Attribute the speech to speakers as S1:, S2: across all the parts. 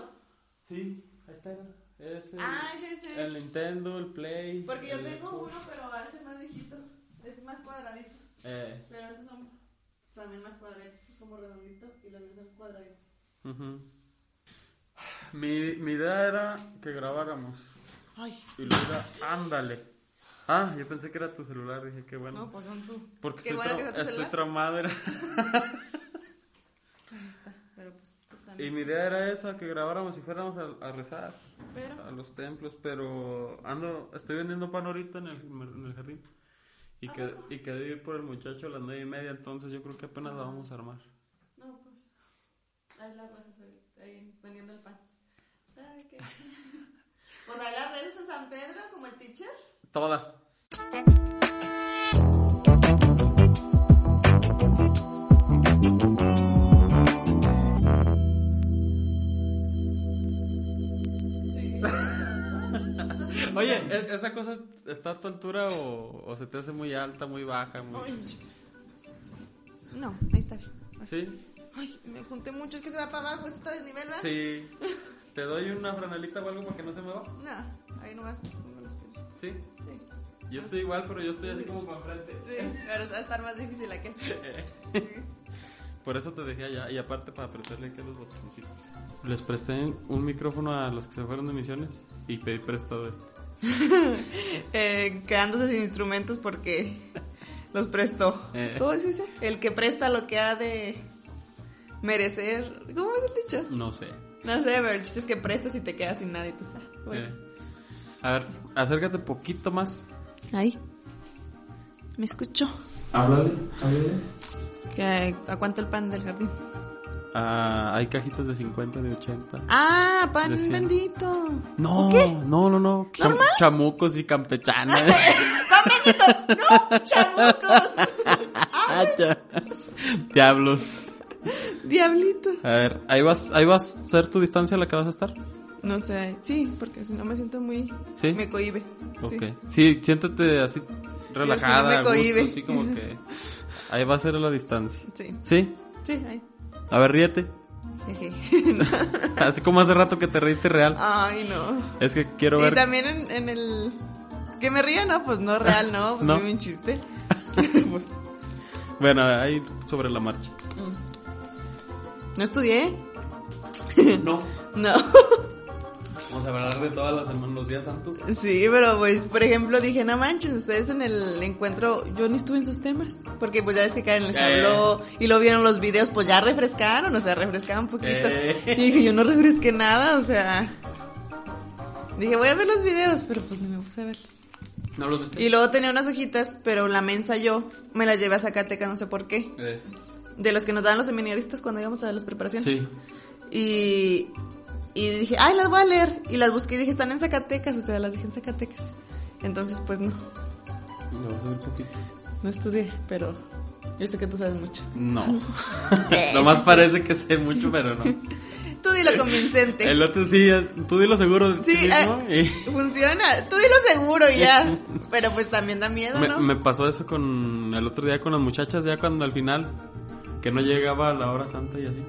S1: Nintendo?
S2: Sí, ahí está. Es el,
S1: Ah, es ese.
S2: el Nintendo, el Play.
S1: Porque yo tengo
S2: Xbox.
S1: uno, pero hace más viejito. Es más cuadradito.
S2: Eh,
S1: Pero estos son también más cuadraditos, como redondito. Y los míos son cuadraditos.
S2: mi, mi idea era que grabáramos.
S1: Ay,
S2: Y luego era, ándale. Ah, yo pensé que era tu celular. Dije, qué bueno.
S1: no, pues son tú.
S2: Porque
S1: Qué
S2: estoy,
S1: bueno
S2: tra- estoy traumado. era-
S1: Ahí está. Pero pues, pues
S2: Y mi idea era esa, que grabáramos y fuéramos a, a rezar
S1: Pero.
S2: a los templos, pero ando, estoy vendiendo pan ahorita en el, en el jardín. Y,
S1: ¿A
S2: que, y quedé ir por el muchacho a las nueve y media, entonces yo creo que apenas la vamos a armar.
S1: No, pues. Ahí las razas ahí, vendiendo el pan. Ay, qué. Pues ahí las redes en San Pedro, como el teacher.
S2: Todas. Oye, ¿e- ¿esa cosa está a tu altura o, o se te hace muy alta, muy baja? muy-
S1: Ay. No, ahí está bien.
S2: ¿Sí?
S1: Ay, me junté mucho, es que se va para abajo, esto está de nivel, ¿verdad?
S2: Sí. ¿Te doy una franelita o algo para que no se me va?
S1: No, ahí nomás pongo los pies.
S2: Sí.
S1: Sí.
S2: Yo estoy igual, pero yo estoy así como para enfrente.
S1: Sí, ahora va a estar más difícil aquel.
S2: Por eso te dejé allá. Y aparte para apretarle aquí a los botoncitos. Les presté un micrófono a los que se fueron de misiones y pedí prestado este.
S1: Eh, quedándose sin instrumentos porque los prestó.
S2: Eh.
S1: ¿Cómo se dice? El que presta lo que ha de merecer. ¿Cómo es el dicho?
S2: No sé.
S1: No sé, pero el chiste es que prestas y te quedas sin nada y tú. ah, bueno.
S2: Eh. A ver, acércate poquito más.
S1: Ahí. Me escucho.
S2: Háblale, háblale.
S1: ¿Que, ¿A cuánto el pan del jardín?
S2: Ah, hay cajitas de 50, de 80.
S1: Ah, pan bendito.
S2: No,
S1: ¿Qué?
S2: no, no, no. Cham-
S1: ¿Normal?
S2: chamucos y campechanas.
S1: ¡Pan bendito! ¡No! ¡Chamucos!
S2: Ah. Diablos.
S1: ¡Diablito!
S2: A ver, ahí vas, ahí vas a ser tu distancia la que vas a estar.
S1: No sé, sí, porque si no me siento muy...
S2: ¿Sí?
S1: Me cohibe.
S2: Ok.
S1: Sí.
S2: Sí, siéntate así relajada,
S1: me
S2: a gusto,
S1: cohíbe.
S2: así como que ahí va a ser la distancia.
S1: Sí,
S2: ¿Sí?
S1: sí, ahí.
S2: A ver, ríete. Así como hace rato que te reíste real.
S1: Ay, no.
S2: Es que quiero
S1: Y
S2: ver.
S1: también en, en el... Que me ría, ¿no? Pues no, real, ¿no? Pues
S2: No.
S1: sí, un chiste. pues...
S2: Bueno, ahí sobre la marcha.
S1: mm. ¿No estudié?
S2: No.
S1: No.
S2: Vamos a hablar de todas las semanas, los días santos.
S1: Sí, pero pues, por ejemplo, dije, no manches, ustedes en el encuentro, yo ni estuve en sus temas, porque pues ya ves que Karen les
S2: Eh.
S1: habló y lo vieron los videos, pues ya refrescaron, o sea, refrescaban un poquito.
S2: Eh.
S1: Y dije, yo no refresqué nada, o sea, dije, voy a ver los videos, pero pues no me puse a verlos.
S2: ¿No los viste?
S1: Y luego tenía unas hojitas, pero la mensa yo me las llevé a Zacatecas, no sé por qué,
S2: Eh,
S1: de los que nos daban los seminaristas cuando íbamos a las preparaciones.
S2: sí.
S1: Y, y dije, ay, las voy a leer. Y las busqué y dije, están en Zacatecas, o sea, las dije en Zacatecas. Entonces, pues no,
S2: poquito.
S1: no estudié, pero yo sé que tú sabes mucho.
S2: No. Nomás parece que sé mucho, pero no.
S1: Tú dilo convincente.
S2: El otro sí, es- tú dilo seguro
S1: Sí,
S2: mismo.
S1: eh,
S2: y-
S1: funciona. Tú dilo seguro y ya. Pero pues también da miedo,
S2: Me,
S1: ¿no?
S2: me pasó eso con el otro día con las muchachas, ya cuando al final, que no llegaba a la hora santa y así.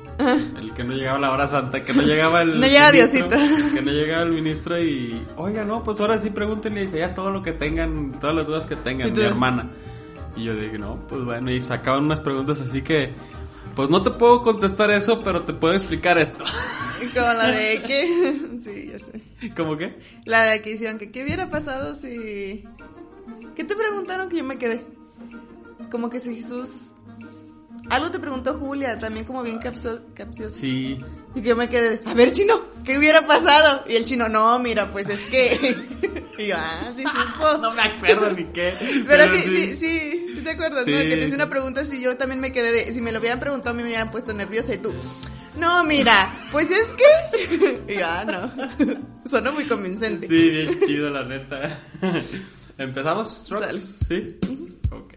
S2: El que no llegaba a la hora santa, que no llegaba el.
S1: No llega
S2: ministro,
S1: Diosito.
S2: Que no llegaba el ministro y. Oiga, no, pues ahora sí pregúntenle y dice, ya todo lo que tengan, todas las dudas que tengan,
S1: ¿Y
S2: mi hermana. Y yo dije, no, pues bueno, y sacaban unas preguntas así que. Pues no te puedo contestar eso, pero te puedo explicar esto.
S1: Como la de que. Sí, ya sé.
S2: ¿Cómo qué?
S1: La de que hicieron que, ¿qué hubiera pasado si. ¿Qué te preguntaron que yo me quedé? Como que si Jesús. Algo te preguntó Julia, también como bien capcio- capcioso.
S2: Sí.
S1: Y que yo me quedé, a ver, chino, ¿qué hubiera pasado? Y el chino, no, mira, pues es que. y yo, ah, sí, supo.
S2: No me acuerdo ni qué.
S1: Pero, sí, sí, sí, sí, te acuerdas, ¿no? Que te hice una pregunta así, yo también me quedé de, si me lo hubieran preguntado, a mí me hubieran puesto nerviosa y tú, no, mira, pues es que. y yo, ah, no. Sonó muy convincente.
S2: Sí, bien chido, la neta. ¿Empezamos, Rox? ¿Sí? Ok.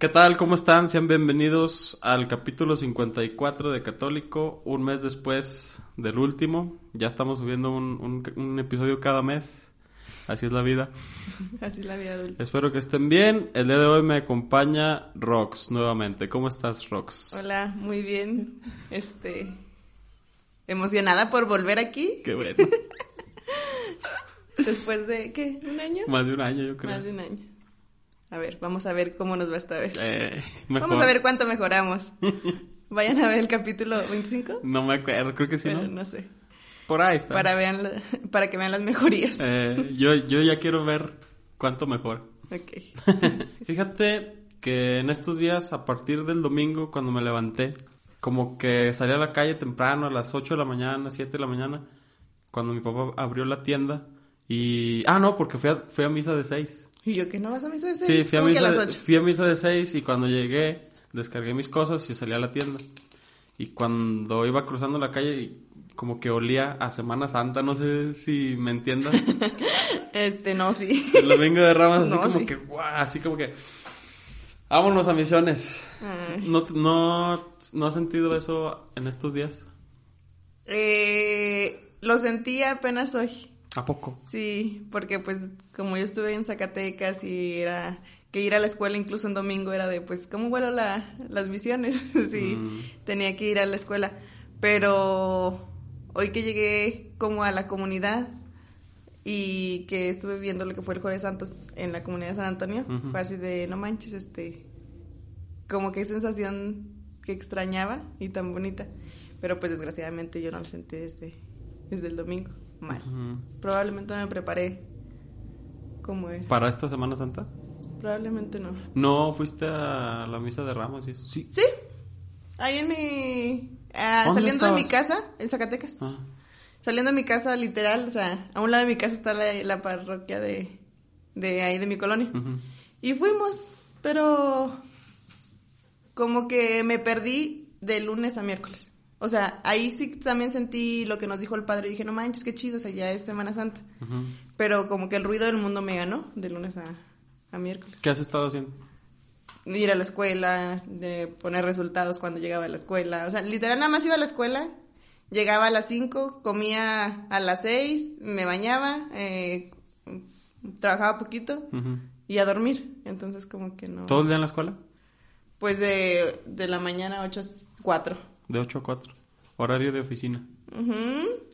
S2: ¿Qué tal? ¿Cómo están? Sean bienvenidos al capítulo 54 de Católico, un mes después del último. Ya estamos subiendo un, un- un episodio cada mes. Así es la vida.
S1: Así la vida adulta.
S2: Espero que estén bien. El día de hoy me acompaña Rox nuevamente. ¿Cómo estás, Rox?
S1: Hola, muy bien. Este. Emocionada por volver aquí.
S2: Qué bueno.
S1: Después de, ¿qué? ¿Un año?
S2: Más de un año, yo creo.
S1: Más de un año. A ver, vamos a ver cómo nos va esta vez.
S2: Eh.
S1: Vamos a ver cuánto mejoramos. Vayan a ver el capítulo 25.
S2: No me acuerdo, creo que sí,
S1: pero
S2: ¿no?
S1: no sé.
S2: Por ahí está.
S1: Para, vean la- para que vean las mejorías.
S2: Eh, yo, yo ya quiero ver cuánto mejor.
S1: Ok.
S2: Fíjate que en estos días, a partir del domingo, cuando me levanté, como que salí a la calle temprano, a las 8 de la mañana, 7 de la mañana, cuando mi papá abrió la tienda. Y. Ah, no, porque fui a, fui a misa de 6.
S1: ¿Y yo que no vas a misa de
S2: Sí,
S1: seis?
S2: fui a,
S1: ¿Cómo que
S2: misa de,
S1: 8?
S2: fui a misa de 6 y cuando llegué, descargué mis cosas y salí a la tienda. Y cuando iba cruzando la calle, como que olía a Semana Santa, no sé si me entiendas.
S1: Este, no, sí.
S2: El domingo de Ramas, así
S1: No,
S2: como
S1: sí.
S2: que, guau, así como que. Vámonos a misiones.
S1: Ay.
S2: ¿No, no, ¿No has sentido eso en estos días?
S1: Eh, lo sentí apenas hoy.
S2: ¿A poco?
S1: Sí, porque pues como yo estuve en Zacatecas y era que ir a la escuela incluso en domingo era de pues cómo vuelo la, las misiones, sí,
S2: Mm.
S1: tenía que ir a la escuela, pero hoy que llegué como a la comunidad y que estuve viendo lo que fue el Jueves Santos en la comunidad de San Antonio,
S2: Ujú.
S1: fue así de no manches, este, como que sensación que extrañaba y tan bonita, pero pues desgraciadamente yo no la sentí desde, desde el domingo, mal. Probablemente me preparé como era.
S2: ¿Para esta Semana Santa?
S1: Probablemente no.
S2: ¿No fuiste a la misa de Ramos y eso? Sí.
S1: Sí. Ahí en mi... ah,
S2: ¿Dónde
S1: saliendo de mi casa, en Zacatecas.
S2: Ah.
S1: Saliendo de mi casa, literal, o sea, a un lado de mi casa está la, la parroquia de, de ahí de mi colonia. Y fuimos, pero como que me perdí de lunes a miércoles. O sea, ahí sí también sentí lo que nos dijo el padre y dije, no manches, qué chido, o sea, ya es Semana Santa. Pero como que el ruido del mundo me ganó de lunes a, a miércoles.
S2: ¿Qué has estado haciendo?
S1: ir a la escuela, de poner resultados cuando llegaba a la escuela. O sea, literal nada más iba a la escuela, llegaba a las 5, comía a las 6, me bañaba, eh, trabajaba poquito y a dormir. Entonces como que no...
S2: ¿Todo el día en la escuela?
S1: Pues de, de la mañana 8 a 4.
S2: De 8 a 4. Horario de oficina.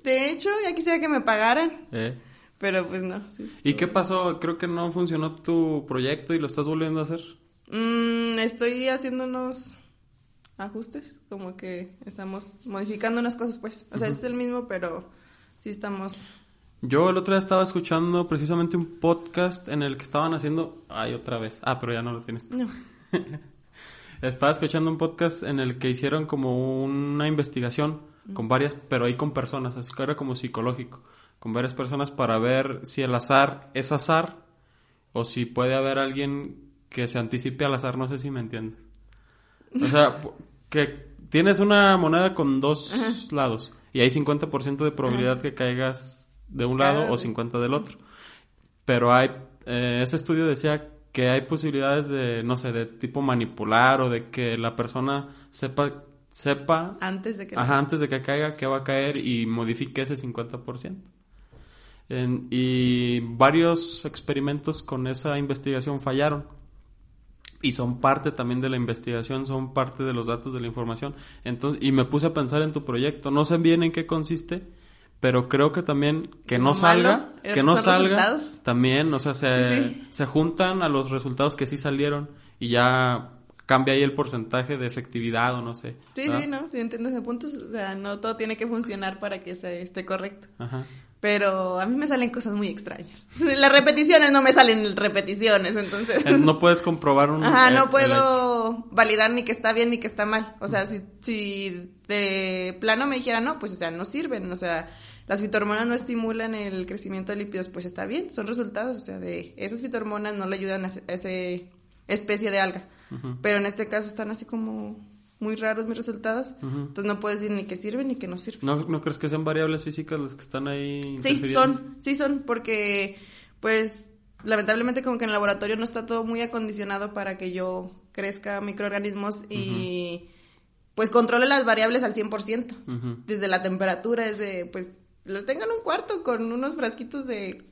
S1: De hecho, ya quisiera que me pagaran,
S2: ¿Eh?
S1: pero pues no. sí.
S2: ¿Y qué pasó? Creo que no funcionó tu proyecto y lo estás volviendo a hacer.
S1: Mm, estoy haciendo unos ajustes, como que estamos modificando unas cosas, pues. O sea, es el mismo, pero sí estamos.
S2: Yo el otro día estaba escuchando precisamente un podcast en el que estaban haciendo... Ay, otra vez. Ah, pero ya no lo tienes.
S1: No.
S2: Estaba escuchando un podcast en el que hicieron como una investigación con varias, pero ahí con personas, así que era como psicológico, con varias personas para ver si el azar es azar o si puede haber alguien que se anticipe al azar, no sé si me entiendes. O sea, que tienes una moneda con dos lados y hay 50% de probabilidad que caigas de un lado o 50 del otro. Pero hay, eh, ese estudio decía que hay posibilidades de, no sé, de tipo manipular o de que la persona sepa, sepa,
S1: Antes de que.
S2: ajá, antes de que caiga, que va a caer y modifique ese 50%. En- y varios experimentos con esa investigación fallaron. Y son parte también de la investigación, son parte de los datos de la información. Entonces, y me puse a pensar en tu proyecto. No sé bien en qué consiste, pero creo que también que no salga, que no salga,
S1: resultados.
S2: también, o sea, se,
S1: Sí,
S2: se juntan a los resultados que sí salieron y ya cambia ahí el porcentaje de efectividad o no sé.
S1: Sí,
S2: ¿verdad?
S1: sí, ¿no? Sí, entiendo ese punto. O sea, no todo tiene que funcionar para que se esté correcto.
S2: Ajá.
S1: Pero a mí me salen cosas muy extrañas. Las repeticiones no me salen repeticiones, entonces.
S2: No puedes comprobar un...
S1: Ajá, no
S2: el-
S1: puedo validar ni que está bien ni que está mal. O sea, si, si de plano me dijera no, pues o sea, no sirven. O sea, las fitohormonas no estimulan el crecimiento de lípidos, pues está bien, son resultados. O sea, de esas fitohormonas no le ayudan a ese- a ese especie de alga. Pero en este caso están así como muy raros mis resultados. Entonces no puedes decir ni que sirven ni que no sirven.
S2: ¿No, ¿No crees que sean variables físicas las que están ahí?
S1: Sí, son, sí son, porque pues lamentablemente como que en el laboratorio no está todo muy acondicionado para que yo crezca microorganismos y pues controle las variables al 100%.
S2: Ujú.
S1: Desde la temperatura, desde pues los tengan en un cuarto con unos frasquitos de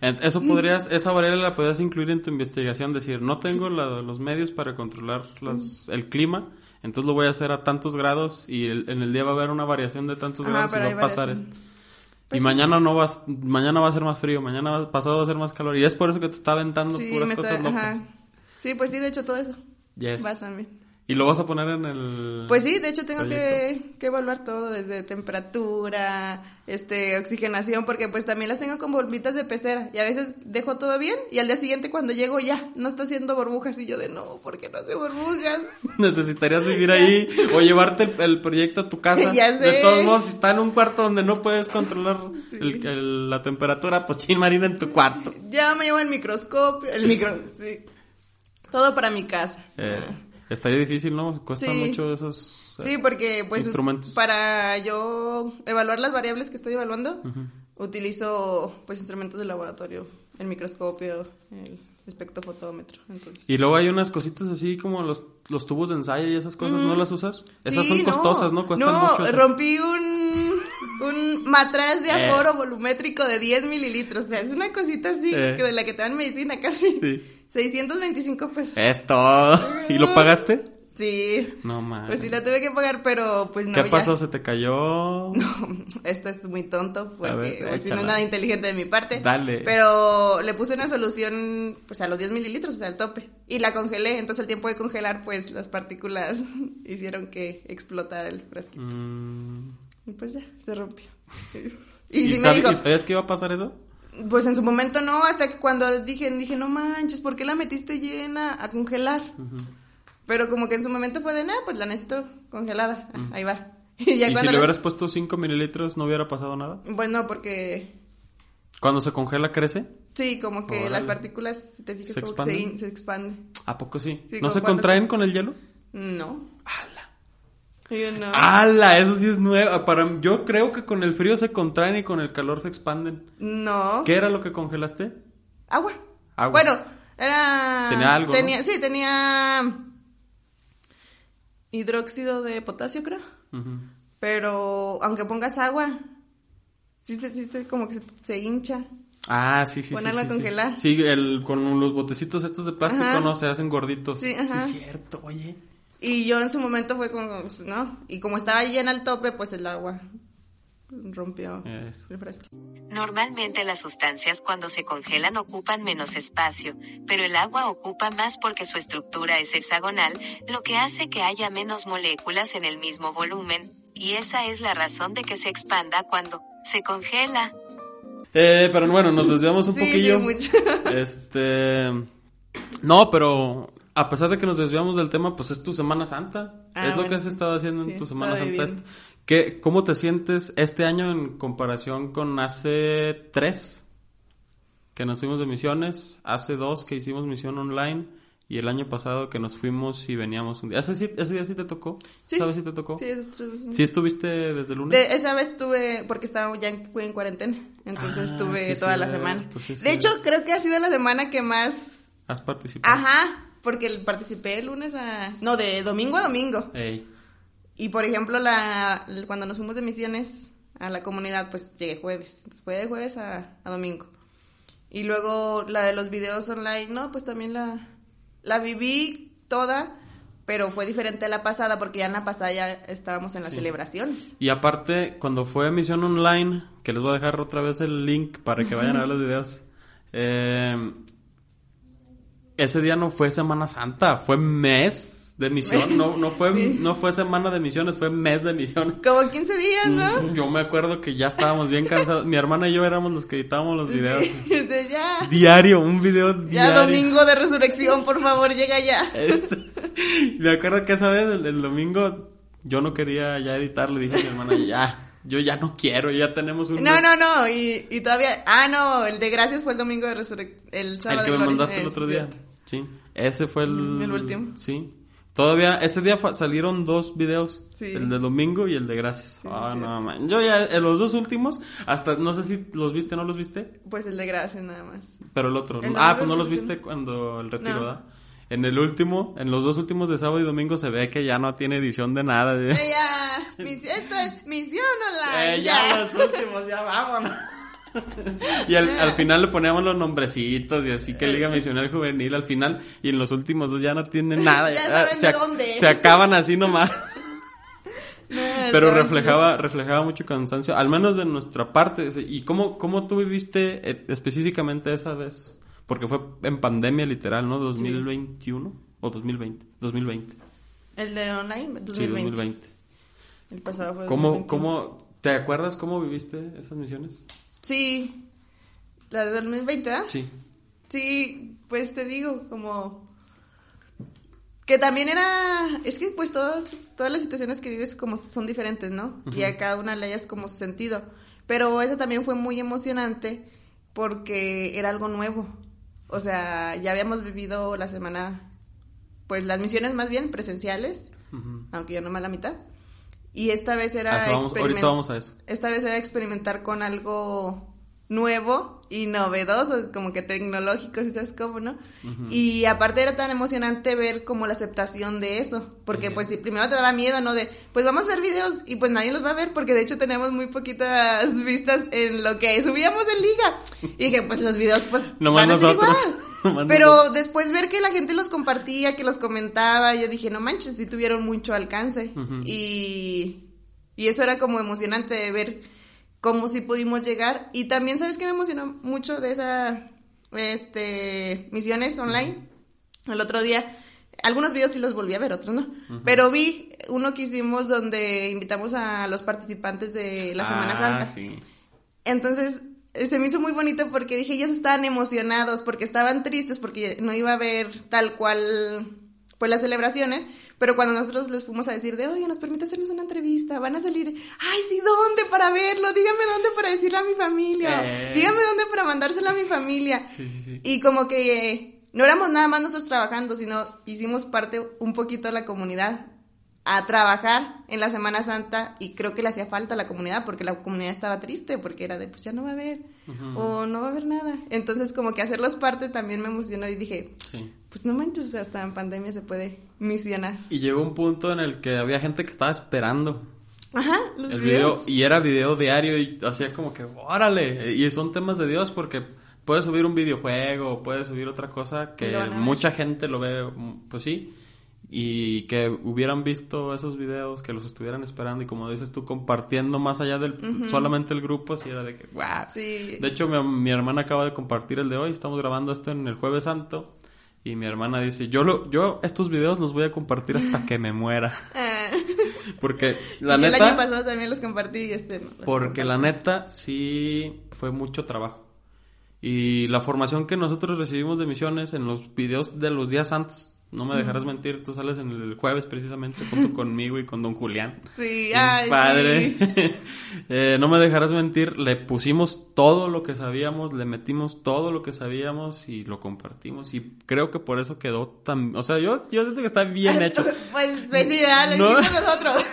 S2: Eso podrías, esa variable la podrías incluir en tu investigación, decir, no tengo la- los medios para controlar las- el clima, entonces lo voy a hacer a tantos grados y el- en el día va a haber una variación de tantos grados y va a pasar
S1: variación.
S2: esto.
S1: Pues
S2: y
S1: sí.
S2: mañana no vas, mañana va a ser más frío, mañana va- pasado va a ser más calor y es por eso que te está aventando
S1: Sí,
S2: puras cosas locas.
S1: ajá. Sí, pues sí, de hecho todo eso.
S2: Yes.
S1: Va también.
S2: Y lo vas a poner en el
S1: Pues sí, de hecho tengo que, que evaluar todo, desde temperatura, este, oxigenación, porque pues también las tengo con bombitas de pecera y a veces dejo todo bien y al día siguiente cuando llego ya no está haciendo burbujas y yo de no, ¿por qué no hace burbujas?
S2: Necesitarías vivir ahí o llevarte el, el proyecto a tu casa.
S1: Ya sé.
S2: De todos modos, si está en un cuarto donde no puedes controlar
S1: Sí.
S2: el- el- la temperatura, pues chin marina en tu cuarto.
S1: Ya me llevo el microscopio, el micro, sí. Todo para mi casa.
S2: Eh, estaría difícil, ¿no? Cuesta
S1: Sí.
S2: mucho esos... eh,
S1: Sí, porque pues
S2: Instrumentos.
S1: para yo evaluar las variables que estoy evaluando, utilizo pues instrumentos de laboratorio, el microscopio, el espectrofotómetro, entonces.
S2: Y luego hay unas cositas así como los, los tubos de ensayo y esas cosas, ¿no las usas? Esas
S1: Sí,
S2: son costosas, ¿no? Cuestan
S1: no,
S2: mucho.
S1: rompí un, un matraz de
S2: Eh.
S1: aforo volumétrico de 10 mililitros. O sea, es una cosita así,
S2: Eh.
S1: que de la que te dan medicina casi.
S2: Sí.
S1: 625 pesos.
S2: Es todo. ¿Y lo pagaste?
S1: Sí.
S2: No mames.
S1: Pues sí, la tuve que pagar, pero pues no.
S2: ¿Qué
S1: ya.
S2: pasó? ¿Se te cayó?
S1: No, esto es muy tonto, porque
S2: ver,
S1: pues, no es nada inteligente de mi parte.
S2: Dale.
S1: Pero le puse una solución, pues a los 10 mililitros, o sea, al tope. Y la congelé, entonces al tiempo de congelar, pues las partículas hicieron que explotara el frasquito.
S2: Mm.
S1: Y pues ya, se rompió. Y,
S2: ¿Y,
S1: sí me dijo,
S2: ¿Y sabías que iba a pasar eso?
S1: Pues en su momento no, hasta que cuando dije, dije, no manches, ¿por qué la metiste llena a congelar? Pero como que en su momento fue de, nada, pues la necesito congelada, Ah, ahí va. Y ya
S2: ¿Y si
S1: cuando
S2: le
S1: la-
S2: hubieras puesto 5 mililitros no hubiera pasado nada?
S1: Bueno, porque
S2: Cuando se congela, ¿crece?
S1: sí, como que
S2: Órale.
S1: las partículas, si te fijas,
S2: ¿Se
S1: como que se,
S2: expanden?
S1: se expande.
S2: ¿A poco sí?
S1: Sí,
S2: ¿No se contraen con el hielo?
S1: No.
S2: ¡Hala!
S1: Yo no.
S2: ¡Hala! Eso sí es nuevo. Para, yo creo que con el frío se contraen y con el calor se expanden.
S1: No.
S2: ¿Qué era lo que congelaste?
S1: Agua.
S2: Agua.
S1: Bueno, era...
S2: Tenía algo, ¿no?
S1: tenía, Sí, tenía hidróxido de potasio, creo.
S2: Ujú.
S1: Pero aunque pongas agua, sí, se- sí, como que se, se hincha.
S2: Ah, sí, sí, sí.
S1: Ponerlo
S2: sí,
S1: a
S2: sí.
S1: congelar.
S2: Sí, el, con los botecitos estos de plástico,
S1: Ajá.
S2: ¿no? Se hacen gorditos.
S1: Sí, ajá.
S2: es cierto, oye.
S1: Y yo en su momento fue como, pues, ¿no? Y como estaba llena al tope, pues el agua rompió el frasquito.
S3: Normalmente las sustancias cuando se congelan ocupan menos espacio, pero el agua ocupa más porque su estructura es hexagonal, lo que hace que haya menos moléculas en el mismo volumen, y esa es la razón de que se expanda cuando se congela.
S2: Eh, pero bueno, nos desviamos un
S1: Sí, sí,
S2: poquillo.
S1: mucho.
S2: Este. No, pero a pesar de que nos desviamos del tema, pues es tu Semana Santa.
S1: Ah,
S2: es lo
S1: bueno,
S2: que has
S1: sí.
S2: estado haciendo
S1: Sí,
S2: en tu Semana Santa.
S1: viviendo.
S2: ¿Qué, ¿Cómo te sientes este año en comparación con hace tres? Que nos fuimos de misiones, hace dos que hicimos misión online y el año pasado que nos fuimos y veníamos un día. ¿Ese, sí- ese día sí te tocó?
S1: Sí.
S2: ¿Sabes si te tocó?
S1: Sí, esas tres veces.
S2: ¿Sí estuviste desde el lunes?
S1: De- esa vez estuve, porque estaba ya en, en cuarentena, entonces
S2: Ah,
S1: estuve
S2: sí,
S1: toda la
S2: cierto,
S1: semana.
S2: sí,
S1: de
S2: sí.
S1: hecho, creo que ha sido la semana que más...
S2: ¿Has participado?
S1: Ajá, porque participé el lunes a... No, de domingo a domingo.
S2: Ey.
S1: Y por ejemplo, la, cuando nos fuimos de misiones a la comunidad, pues llegué jueves. Entonces fue de jueves a, a domingo. Y luego la de los videos online, no, pues también la, la viví toda, pero fue diferente a la pasada porque ya en la pasada ya estábamos en las
S2: Sí.
S1: celebraciones.
S2: Y aparte, cuando fue misión online, que les voy a dejar otra vez el link para que vayan a ver los videos. eh, ese día no fue Semana Santa, fue mes de misión. No, no fue, no fue semana de misiones, fue mes de misiones.
S1: Como 15 días, ¿no?
S2: Yo me acuerdo que ya estábamos bien cansados. Mi hermana y yo éramos los que editábamos los videos.
S1: Sí, ya,
S2: Diario, un video diario.
S1: ya domingo de resurrección, por favor, llega ya.
S2: Es- Me acuerdo que esa vez, el, el domingo, yo no quería ya editar. Le dije a mi hermana, ya, yo ya no quiero, ya tenemos un...
S1: No,
S2: mes".
S1: no, no, y, y todavía... Ah, no, el de gracias fue el domingo de resurrección. El
S2: El
S1: sábado
S2: que
S1: de
S2: me mandaste el otro día.
S1: cierto.
S2: Sí, ese fue el...
S1: El último.
S2: Sí. Todavía, ese día salieron dos videos.
S1: Sí.
S2: El de domingo y el de gracias.
S1: Sí,
S2: ah,
S1: sí,
S2: no, man. Yo ya, en los dos últimos, hasta, no sé si los viste o no los viste,
S1: Pues el de gracias nada más.
S2: pero el otro.
S1: El
S2: ah, pues no los viste cuando el retiro,
S1: No.
S2: ¿verdad? En el último, en los dos últimos de sábado y domingo se ve que ya no tiene edición de nada.
S1: Eh, ya, mis- esto es misión online.
S2: Eh, ya los últimos, ya vámonos. y al, al final le poníamos los nombrecitos y así que Liga Misional Juvenil al final y en los últimos dos ya no tienen nada.
S1: Ya
S2: Ah,
S1: saben
S2: se,
S1: de
S2: ac-
S1: dónde es.
S2: se acaban así nomás.
S1: No,
S2: Pero reflejaba, reflejaba mucho cansancio, al menos de nuestra parte. ¿Y cómo, cómo tú viviste eh, específicamente esa vez? Porque fue en pandemia literal, ¿no? 2021 o 2020. 2020.
S1: chidos. El de online, 2020.
S2: Sí, 2020.
S1: El pasado fue
S2: ¿Cómo,
S1: 2021.
S2: cómo, te acuerdas cómo viviste esas misiones?
S1: Sí, la de 2020, ¿ah?
S2: Sí.
S1: Sí, pues te digo, como que también era, es que pues todas, todas las situaciones que vives como son diferentes, ¿no? Y a cada una le hayas como su sentido. Pero esa también fue muy emocionante porque era algo nuevo. O sea, ya habíamos vivido la semana, pues las misiones más bien presenciales,
S2: Ujú.
S1: aunque yo nomás la mitad. Y esta vez era
S2: eso vamos- ahorita vamos a eso.
S1: esta vez era experimentar con algo nuevo y novedoso, como que tecnológico, si sabes cómo, ¿no? Y aparte era tan emocionante ver como la aceptación de eso, porque pues si primero te daba miedo, ¿no? De, pues vamos a hacer videos y pues nadie los va a ver, porque de hecho tenemos muy poquitas vistas en lo que subíamos en liga. Y dije, pues los videos pues
S2: Nomás
S1: van a ser
S2: nosotros.
S1: igual. Pero
S2: nosotros.
S1: después ver que la gente los compartía, que los comentaba, yo dije, no manches, sí tuvieron mucho alcance. Y, y eso era como emocionante de ver cómo sí pudimos llegar. Y también, ¿sabes qué me emocionó mucho de esa, este, misiones online? El otro día, algunos videos sí los volví a ver, otros no. Pero vi uno que hicimos donde invitamos a los participantes de la Semana
S2: Ah,
S1: Santa.
S2: sí.
S1: Entonces, se me hizo muy bonito porque dije, ellos estaban emocionados, porque estaban tristes, porque no iba a haber tal cual, pues las celebraciones, pero cuando nosotros les fuimos a decir de, oye, nos permite hacernos una entrevista, van a salir, ay, sí, ¿dónde para verlo? Dígame dónde para decirle a mi familia,
S2: Eh.
S1: dígame dónde para mandárselo a mi familia.
S2: Sí, sí, sí.
S1: Y como que eh, no éramos nada más nosotros trabajando, sino hicimos parte un poquito de la comunidad a trabajar en la Semana Santa y creo que le hacía falta a la comunidad porque la comunidad estaba triste porque era de pues ya no va a haber o no va a haber nada. Entonces como que hacerlos parte también me emocionó y dije,
S2: Sí.
S1: pues no manches, hasta en pandemia se puede misionar.
S2: Y llegó un punto en el que había gente que estaba esperando
S1: Ajá, los
S2: el video
S1: videos.
S2: y era video diario y hacía como que órale y son temas de Dios porque puedes subir un videojuego puedes subir otra cosa que mucha gente lo ve pues sí y que hubieran visto esos videos que los estuvieran esperando y como dices tú compartiendo más allá del solamente el grupo así era de que guau
S1: Sí.
S2: de hecho mi, mi hermana acaba de compartir el de hoy estamos grabando esto en el jueves santo y mi hermana dice yo lo yo estos videos los voy a compartir hasta que me muera
S1: Ah.
S2: porque
S1: Sí,
S2: la
S1: el
S2: neta
S1: año pasado también los compartí y este no,
S2: porque la
S1: compartí.
S2: neta sí fue mucho trabajo. Y la formación que nosotros recibimos de misiones en los videos de los días antes, no me dejarás mentir, tú sales en el jueves precisamente junto conmigo y con don Julián.
S1: Sí, ay,
S2: padre.
S1: sí.
S2: Eh, no me dejarás mentir, le pusimos todo lo que sabíamos, le metimos todo lo que sabíamos y lo compartimos. Y creo que por eso quedó tan... O sea, yo, yo siento que está bien hecho.
S1: Pues, pues sí, ya lo
S2: No.
S1: hicimos nosotros.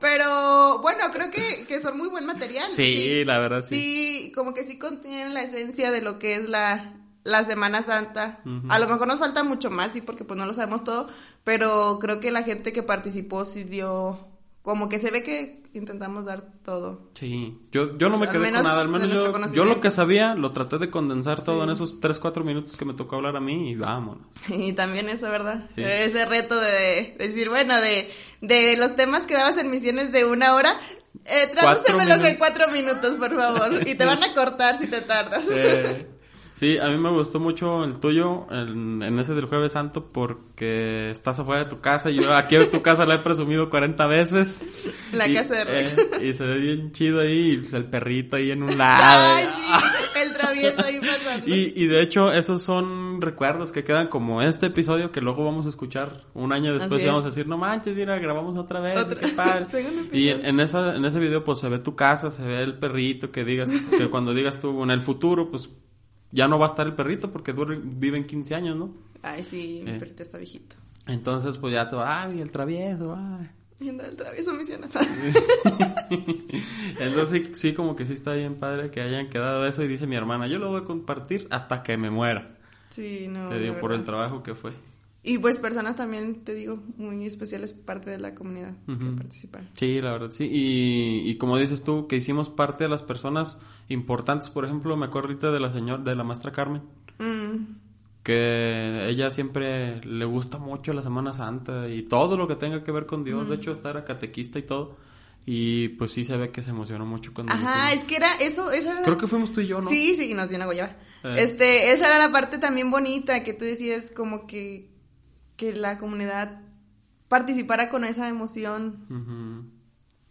S1: Pero bueno, creo que, que son muy buen material.
S2: Sí, la verdad sí.
S1: Sí, como que sí contienen la esencia de lo que es la, la Semana Santa. A lo mejor nos falta mucho más, sí, porque pues no lo sabemos todo, pero creo que la gente que participó sí dio, como que se ve que intentamos dar todo.
S2: Sí, yo, yo no me
S1: Al
S2: quedé con nada, al menos yo, yo lo que sabía lo traté de condensar todo en esos 3, 4 minutos que me tocó hablar a mí y vámonos.
S1: Y también eso, ¿verdad?
S2: Sí.
S1: Ese reto de, de decir, bueno, de, de los temas que dabas en misiones de una hora, eh, tradúcemelos en cuatro minutos, por favor. Y te van a cortar si te tardas.
S2: Sí, a mí me gustó mucho el tuyo en, en ese del jueves santo porque estás afuera de tu casa y yo aquí en tu casa la he presumido 40 veces.
S1: La
S2: y,
S1: casa de Rex.
S2: eh, y se ve bien chido ahí, pues, el perrito ahí en un lado.
S1: Ay, sí, el travieso ahí pasando.
S2: Y, y de hecho, esos son recuerdos que quedan como este episodio que luego vamos a escuchar un año después y vamos a decir, no manches, mira, grabamos otra vez,
S1: Otra-
S2: qué padre. Y en, en esa, en ese video pues se ve tu casa, se ve el perrito que digas, que cuando digas tú en el futuro pues ya no va a estar el perrito porque viven 15 años, ¿no?
S1: Ay, sí, mi
S2: Eh.
S1: perrito está viejito.
S2: Entonces pues ya te va, ay, el travieso, ay.
S1: El travieso misionero.
S2: Entonces sí, sí, como que sí está bien padre que hayan quedado eso y dice mi hermana, yo lo voy a compartir hasta que me muera.
S1: Sí, no.
S2: te digo, por el trabajo que fue.
S1: Y pues personas también, te digo, muy especiales, parte de la comunidad que participaron.
S2: Sí, la verdad, sí. Y, y como dices tú, que hicimos parte de las personas importantes. Por ejemplo, me acuerdo ahorita de la señora, de la maestra Carmen.
S1: Mm,
S2: que ella siempre le gusta mucho la Semana Santa y todo lo que tenga que ver con Dios. De hecho, hasta era catequista y todo. Y pues sí se ve que se emocionó mucho cuando...
S1: Ajá, es que era eso, esa era...
S2: Creo que fuimos tú y yo, ¿no?
S1: Sí, sí, nos dio una guayaba.
S2: Eh.
S1: Este, esa era la parte también bonita que tú decías como que, que la comunidad participara con esa emoción.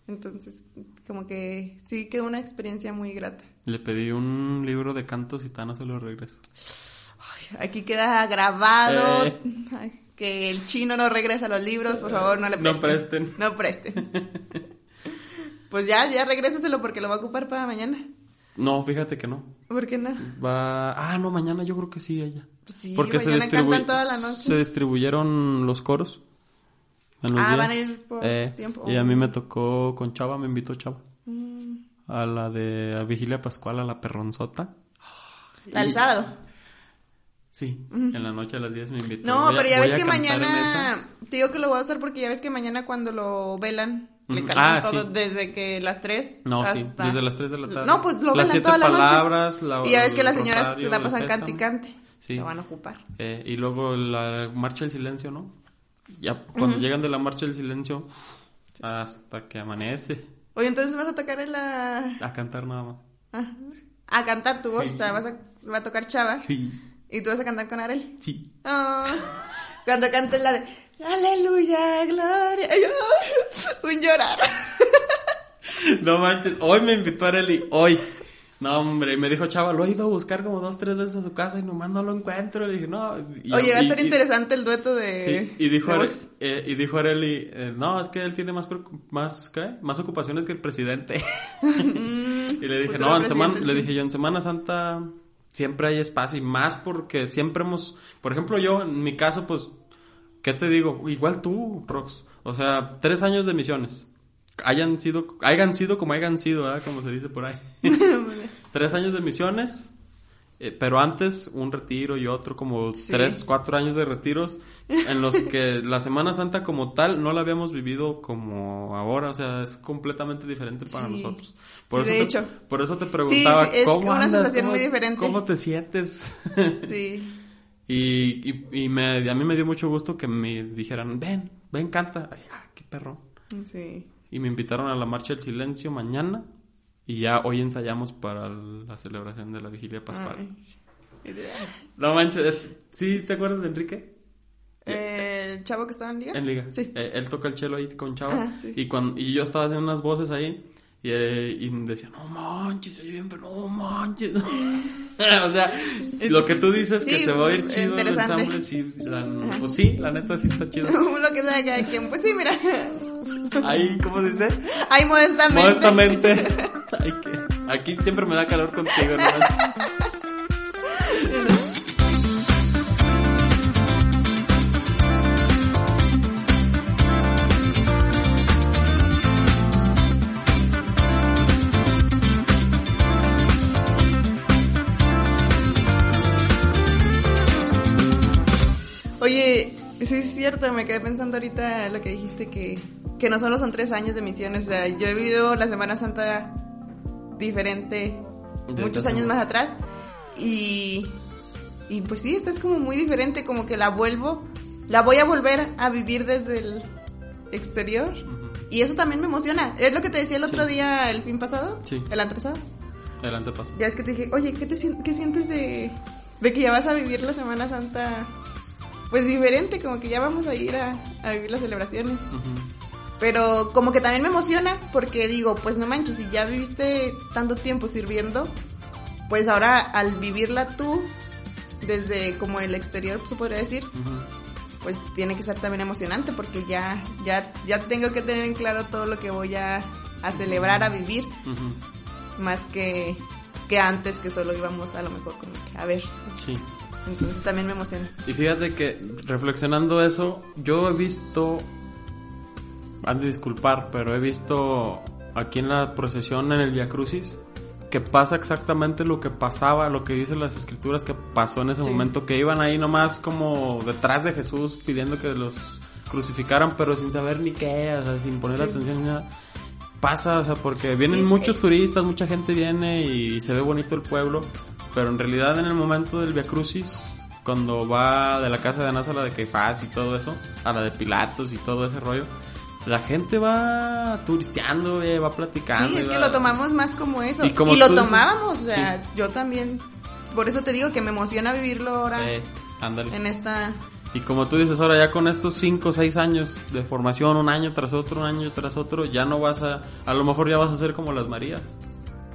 S1: Entonces, como que sí quedó una experiencia muy grata.
S2: Le pedí un libro de cantos y Tana se lo regreso.
S1: Ay, aquí queda grabado
S2: Eh.
S1: ay, que el chino no regresa a los libros, por favor, no le
S2: No
S1: presten.
S2: presten.
S1: No presten. pues ya, ya regrésaselo porque lo va a ocupar para mañana.
S2: No, fíjate que no.
S1: ¿Por qué no?
S2: Va... Ah, no, mañana yo creo que sí ella.
S1: Pues sí,
S2: Porque se,
S1: mañana
S2: distribu-
S1: toda la noche.
S2: se distribuyeron los coros.
S1: Ah,
S2: días.
S1: van a ir por
S2: Eh,
S1: tiempo.
S2: Y a mí me tocó con Chava, me invitó Chava.
S1: Mm,
S2: A la de a Vigilia Pascual, a la perronzota.
S1: La del sábado.
S2: Sí, en la noche a las 10 me invitó.
S1: No,
S2: a-
S1: pero ya ves que mañana, te digo que lo voy a usar porque ya ves que mañana cuando lo velan, le cantan
S2: Ah,
S1: todo
S2: sí.
S1: desde que las 3
S2: No, sí,
S1: hasta...
S2: desde las 3 de la tarde.
S1: No, pues lo
S2: Las
S1: velan
S2: siete
S1: toda la
S2: palabras,
S1: noche.
S2: la-
S1: y ya ves que las señoras se la pasan cante y cante.
S2: Sí.
S1: Lo van a ocupar.
S2: Eh, y luego la marcha del silencio, ¿no? Ya cuando llegan de la marcha del silencio hasta que amanece
S1: Oye, entonces vas a tocar en la...
S2: a cantar nada más.
S1: Ajá. A cantar tu voz,
S2: Sí.
S1: o sea, vas a, va a tocar Chava.
S2: Sí,
S1: Y tú vas a cantar con Arel.
S2: sí.
S1: Ah, cuando cantes la de Aleluya, gloria. Ah, un llorar.
S2: No manches, hoy me invitó Areli, hoy. No, hombre, y me dijo, chava, lo he ido a buscar como dos, tres veces a su casa y nomás no lo encuentro. Le dije, no. y-
S1: Oye, va a
S2: y-
S1: interesante el dueto de.
S2: Sí, y dijo, Are- eh, y dijo Areli, eh, no, es que él tiene más, más, ¿qué? Más ocupaciones que el presidente. y le dije,
S1: futuro
S2: no, en semana, le dije yo, en Semana Santa siempre hay espacio y más porque siempre hemos, por ejemplo, yo, en mi caso, pues, ¿qué te digo? Igual tú, Rox. O sea, tres años de misiones. Hayan sido, hayan sido como hayan sido, ¿verdad? Como se dice por ahí. tres años de misiones, eh, pero antes un retiro y otro, como
S1: Sí.
S2: tres, cuatro años de retiros, en los que la Semana Santa como tal no la habíamos vivido como ahora, o sea, es completamente diferente para
S1: Sí.
S2: nosotros.
S1: Sí, de
S2: te,
S1: hecho.
S2: Por eso te preguntaba,
S1: es
S2: ¿cómo
S1: una
S2: andas?
S1: sensación
S2: ¿Cómo-
S1: muy diferente.
S2: ¿Cómo te sientes?
S1: Sí.
S2: y y, y me, a mí me dio mucho gusto que me dijeran, ven, ven, canta. Ay, ah, qué perro.
S1: Sí.
S2: Y me invitaron a la Marcha del Silencio mañana. Y ya hoy ensayamos para la celebración de la Vigilia Pascual.
S1: Ay.
S2: No manches, es- ¿sí te acuerdas de Enrique?
S1: Eh, ¿El chavo que estaba en liga?
S2: En Liga.
S1: Sí.
S2: Eh, él toca el chelo ahí con.
S1: Ajá, sí.
S2: y, cuando, y yo estaba haciendo unas voces ahí. Y, eh, y decía, no manches, se oye bien, pero no manches. o sea, lo que tú dices que
S1: Sí,
S2: se va a ir
S1: es
S2: chido el ensamble, sí, la- pues sí, la neta sí está chido.
S1: Lo que sea cada quien. Pues sí, mira.
S2: Ahí, ¿cómo se dice?
S1: Ay, modestamente.
S2: Modestamente. Ay, que- aquí siempre me da calor contigo, hermano.
S1: Sí es cierto, me quedé pensando ahorita lo que dijiste que, que no solo son tres años de misiones, o sea, yo he vivido la Semana Santa diferente
S2: Desde
S1: muchos años más atrás y, y pues sí, esta es como muy diferente, como que la vuelvo, la voy a volver a vivir desde el exterior y eso también me emociona. Es lo que te decía el otro
S2: Sí.
S1: día, el fin pasado,
S2: Sí.
S1: el antepasado.
S2: El antepaso.
S1: Ya es que te dije, oye, ¿qué, te, qué sientes de, de que ya vas a vivir la Semana Santa? Pues diferente, como que ya vamos a ir a, a vivir las celebraciones. Pero como que también me emociona porque digo, pues no manches, si ya viviste tanto tiempo sirviendo, pues ahora al vivirla tú, desde como el exterior, se podría decir, pues tiene que ser también emocionante porque ya, ya, ya tengo que tener en claro todo lo que voy a, a celebrar, a vivir, más que, que antes que solo íbamos a lo mejor como que a ver.
S2: Sí.
S1: Entonces también me emociona.
S2: Y fíjate que reflexionando eso, yo he visto, han de disculpar, pero he visto aquí en la procesión en el Via Crucis que pasa exactamente lo que pasaba, lo que dicen las escrituras que pasó en ese
S1: Sí.
S2: momento, que iban ahí nomás como detrás de Jesús pidiendo que los crucificaran, pero sin saber ni qué, o sea, sin poner
S1: Sí.
S2: atención ni nada. Pasa, o sea, porque vienen
S1: Sí,
S2: muchos
S1: es-
S2: turistas, mucha gente viene y se ve bonito el pueblo, pero en realidad en el momento del Via Crucis, cuando va de la casa de Anás a la de Caifás y todo eso, a la de Pilatos y todo ese rollo, la gente va turisteando, eh, va platicando.
S1: Sí,
S2: y
S1: es que
S2: va-
S1: lo tomamos más como eso.
S2: Y
S1: Y,
S2: como
S1: lo
S2: tú dices-
S1: tomábamos, o sea, yo también. Por eso te digo que me emociona vivirlo ahora
S2: Eh, ándale.
S1: en esta...
S2: Y como tú dices ahora, ya con estos 5 o 6 años de formación, un año tras otro, un año tras otro, ya no vas a, a lo mejor ya vas a ser como las Marías,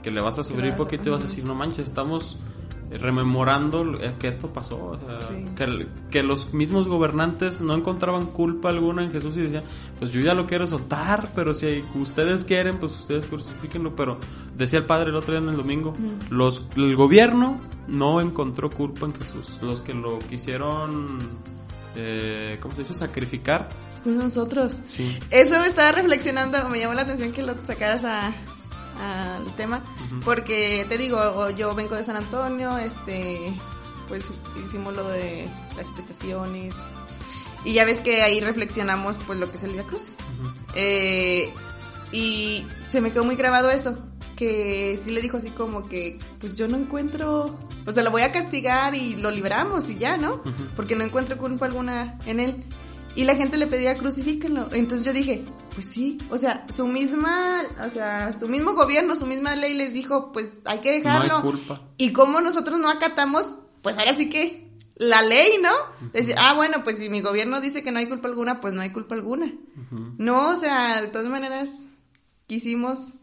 S2: que le vas a subir
S1: Claro.
S2: poquito y vas a decir, no manches, estamos rememorando lo- eh, que esto pasó, o sea,
S1: Sí.
S2: que, los mismos gobernantes no encontraban culpa alguna en Jesús y decían, pues yo ya lo quiero soltar, pero si ustedes quieren, pues ustedes crucifíquenlo, pero decía el padre el otro día en el domingo, los, el gobierno no encontró culpa en Jesús, los que lo quisieron, eh, ¿cómo se dice? Sacrificar.
S1: Pues nosotros.
S2: Sí.
S1: Eso estaba reflexionando, me llamó la atención que lo sacaras a al tema, porque te digo, yo vengo de San Antonio, este, pues hicimos lo de las estaciones, y ya ves que ahí reflexionamos pues lo que es el Via Cruz. Eh, y se me quedó muy grabado eso, que sí le dijo así como que, pues yo no encuentro, o sea, lo voy a castigar y lo libramos y ya, ¿no? Porque no encuentro culpa alguna en él. Y la gente le pedía crucifíquenlo. Entonces yo dije, pues sí, o sea, su misma, o sea, su mismo gobierno, su misma ley les dijo, pues hay que dejarlo.
S2: No hay culpa.
S1: Y como nosotros no acatamos, pues ahora sí que la ley, ¿no? Decir, ah, bueno, pues si mi gobierno dice que no hay culpa alguna, pues no hay culpa alguna. No, o sea, de todas maneras, quisimos,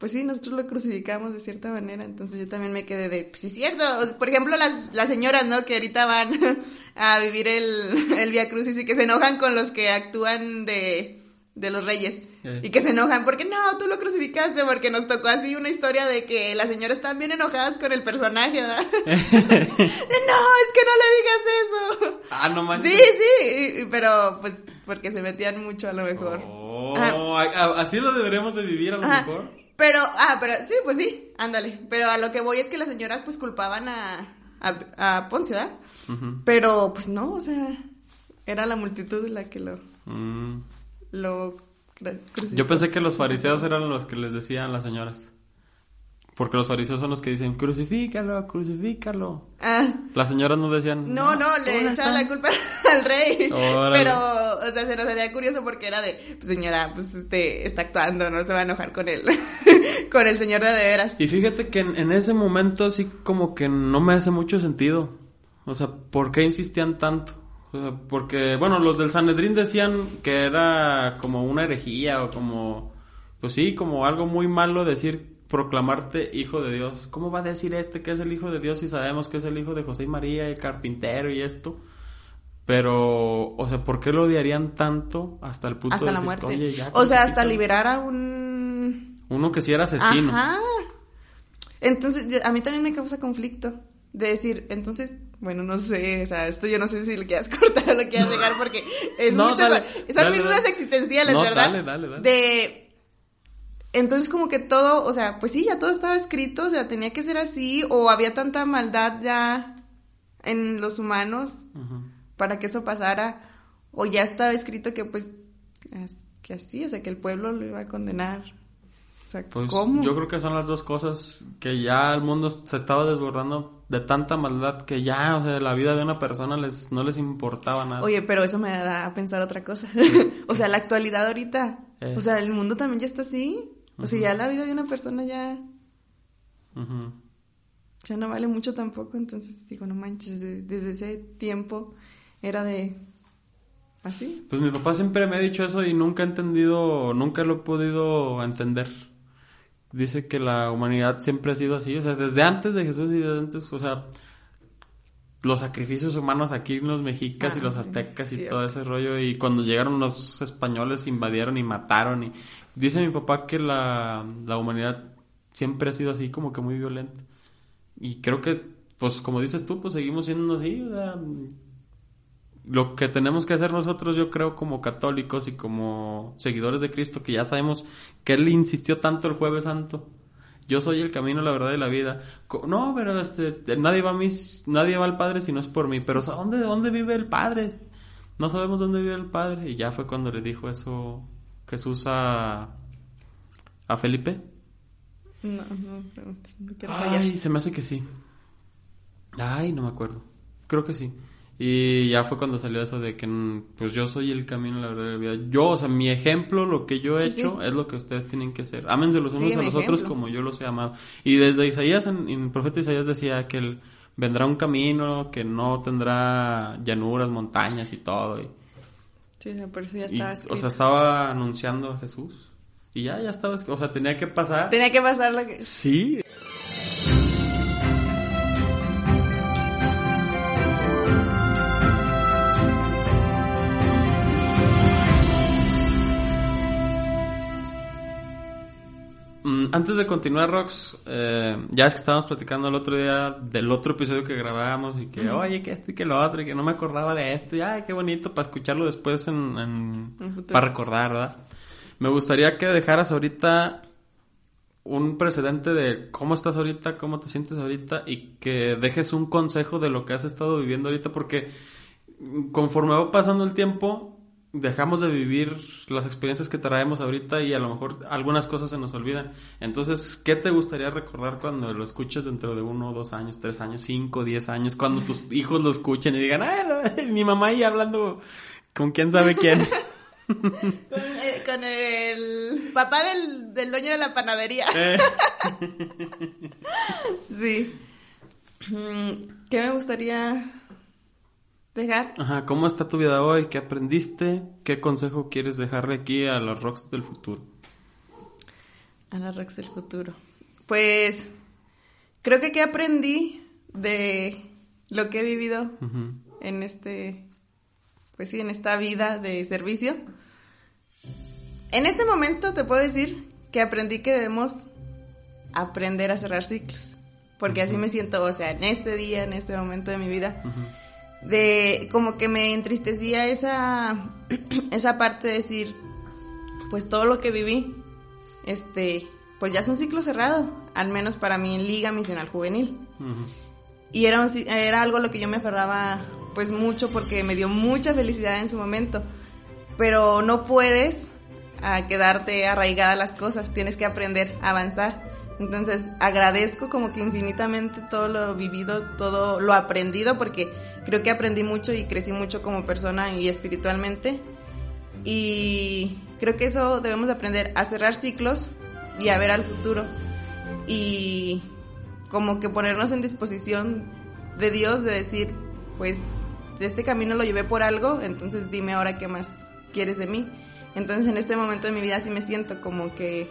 S1: pues sí, nosotros lo crucificamos de cierta manera, entonces yo también me quedé de, pues sí es cierto, por ejemplo, las, las señoras, ¿no? Que ahorita van a vivir el, el Via Crucis y que se enojan con los que actúan de, de los reyes.
S2: Eh.
S1: Y que se enojan porque no, tú lo crucificaste, porque nos tocó así una historia de que las señoras están bien enojadas con el personaje, ¿verdad? No, es que no le digas eso.
S2: Ah, no manches.
S1: Sí, sí, pero pues porque se metían mucho a lo mejor.
S2: Oh,
S1: Ajá.
S2: a- a- así lo deberíamos de vivir a lo
S1: Ajá.
S2: mejor.
S1: Pero, ah, pero sí, pues sí, ándale. Pero a lo que voy es que las señoras pues culpaban a, a, a Poncio. Pero pues no, o sea, era la multitud la que lo,
S2: Mm.
S1: lo cru- crucificó.
S2: Yo pensé que los fariseos eran los que les decían las señoras. Porque los fariseos son los que dicen, crucifícalo, crucifícalo.
S1: Ah,
S2: Las señoras no decían...
S1: no, no, le
S2: ¿dónde
S1: echaban la
S2: está?".
S1: culpa al rey.
S2: Órale.
S1: Pero, o sea, se nos haría curioso porque era de, pues señora, pues este, está actuando, no se va a enojar con él, con el señor de de veras.
S2: Y fíjate que en, en ese momento sí como que no me hace mucho sentido. O sea, ¿por qué insistían tanto? O sea, porque, bueno, los del Sanedrín decían que era como una herejía o como, pues sí, como algo muy malo decir, proclamarte hijo de Dios. ¿Cómo va a decir este que es el hijo de Dios si sabemos que es el hijo de José y María, el carpintero y esto? Pero, o sea, ¿por qué lo odiarían tanto hasta el punto
S1: Hasta
S2: de
S1: la
S2: decir,
S1: muerte.
S2: "Oye, ya,
S1: o sea, hasta
S2: crucifícalo"?
S1: liberar a un
S2: Uno que sí era asesino.
S1: Ajá. Entonces, a mí también me causa conflicto de decir, entonces, bueno, no sé, o sea, esto yo no sé si lo quieras cortar o lo quieras dejar porque es
S2: No,
S1: mucho,
S2: dale,
S1: son
S2: dale,
S1: mis dudas
S2: dale.
S1: existenciales,
S2: No,
S1: ¿verdad?
S2: dale, dale, dale.
S1: De entonces como que todo, o sea, pues sí, ya todo estaba escrito, o sea, tenía que ser así o había tanta maldad ya en los humanos para que eso pasara o ya estaba escrito que pues que así, o sea, que el pueblo lo iba a condenar. O sea,
S2: Pues
S1: ¿cómo?
S2: yo creo que son las dos cosas que ya el mundo se estaba desbordando de tanta maldad que ya, o sea, la vida de una persona les no les importaba nada.
S1: Oye, pero eso me da a pensar otra cosa. o sea, la actualidad ahorita.
S2: Eh.
S1: O sea, el mundo también ya está así. O sea, ya la vida de una persona ya,
S2: Ujú.
S1: ya no vale mucho tampoco. Entonces digo, no manches, de- desde ese tiempo era de así.
S2: Pues mi papá siempre me ha dicho eso y nunca he entendido, nunca lo he podido entender. Dice que la humanidad siempre ha sido así, o sea, desde antes de Jesús y desde antes, o sea, los sacrificios humanos aquí en los mexicas y los
S1: sí,
S2: aztecas y todo ese rollo y cuando llegaron los españoles invadieron y mataron y dice mi papá que la, la humanidad siempre ha sido así como que muy violenta y creo que pues como dices tú pues seguimos siendo así lo que tenemos que hacer nosotros yo creo como católicos y como seguidores de Cristo que ya sabemos que él insistió tanto el jueves santo yo soy el camino, la verdad y la vida. No, pero este, nadie va mis, nadie va al Padre si no es por mí. Pero ¿dónde, dónde vive el Padre? No sabemos dónde vive el Padre. Y ya fue cuando le dijo eso Jesús a, a Felipe.
S1: No, no preguntes, no quiero fallar.
S2: Ay, se me hace que sí. Ay, no me acuerdo. Creo que sí. Y ya fue cuando salió eso de que, mm, pues yo soy el camino, la verdad la vida. Yo, o sea, mi ejemplo, lo que yo he
S1: Sí,
S2: hecho,
S1: sí.
S2: es lo que ustedes tienen que hacer. Ámense los
S1: Sí,
S2: unos a los otros como yo los he amado. Y desde Isaías, en, en el profeta Isaías decía que él vendrá un camino que no tendrá llanuras, montañas y todo. Y,
S1: Sí, por eso ya
S2: y,
S1: estaba
S2: o sea, estaba anunciando a Jesús. Y ya, ya estaba, o sea, tenía que pasar.
S1: Tenía que pasar lo que...
S2: Sí. Antes de continuar, Rox, eh, ya es que estábamos platicando el otro día del otro episodio que grabábamos y que, oye, que esto y que lo otro, y que no me acordaba de esto, y ay, qué bonito para escucharlo después en, en- para recordar, ¿verdad? Me gustaría que dejaras ahorita un precedente de cómo estás ahorita, cómo te sientes ahorita y que dejes un consejo de lo que has estado viviendo ahorita porque conforme va pasando el tiempo dejamos de vivir las experiencias que traemos ahorita y a lo mejor algunas cosas se nos olvidan. Entonces, ¿qué te gustaría recordar cuando lo escuches dentro de uno, dos años, tres años, cinco, diez años, cuando tus hijos lo escuchen y digan, ay, no, mi mamá ahí hablando con quién sabe quién?
S1: Con, eh, con el papá del, del dueño de la panadería.
S2: Eh.
S1: Sí. Mm, ¿Qué me gustaría dejar?
S2: Ajá, ¿cómo está tu vida hoy? ¿Qué aprendiste? ¿Qué consejo quieres dejarle aquí a los rocks del futuro?
S1: A la Rox del futuro. Pues creo que qué aprendí de lo que he vivido en este, pues sí, en esta vida de servicio. En este momento te puedo decir que aprendí que debemos aprender a cerrar ciclos. Porque así me siento, o sea, en este día, en este momento de mi vida,
S2: Ujú.
S1: De como que me entristecía esa, esa parte de decir, pues todo lo que viví, este, pues ya es un ciclo cerrado, al menos para mí en Liga Misional Juvenil. Y era, un era algo a lo que yo me aferraba pues mucho porque me dio mucha felicidad en su momento. Pero no puedes a quedarte arraigada a las cosas, tienes que aprender a avanzar. Entonces agradezco como que infinitamente todo lo vivido, todo lo aprendido, porque creo que aprendí mucho y crecí mucho como persona y espiritualmente. Y creo que eso debemos de aprender a cerrar ciclos y a ver al futuro. Y como que ponernos en disposición de Dios de decir, pues este camino lo llevé por algo, entonces dime ahora qué más quieres de mí. Entonces en este momento de mi vida sí me siento como que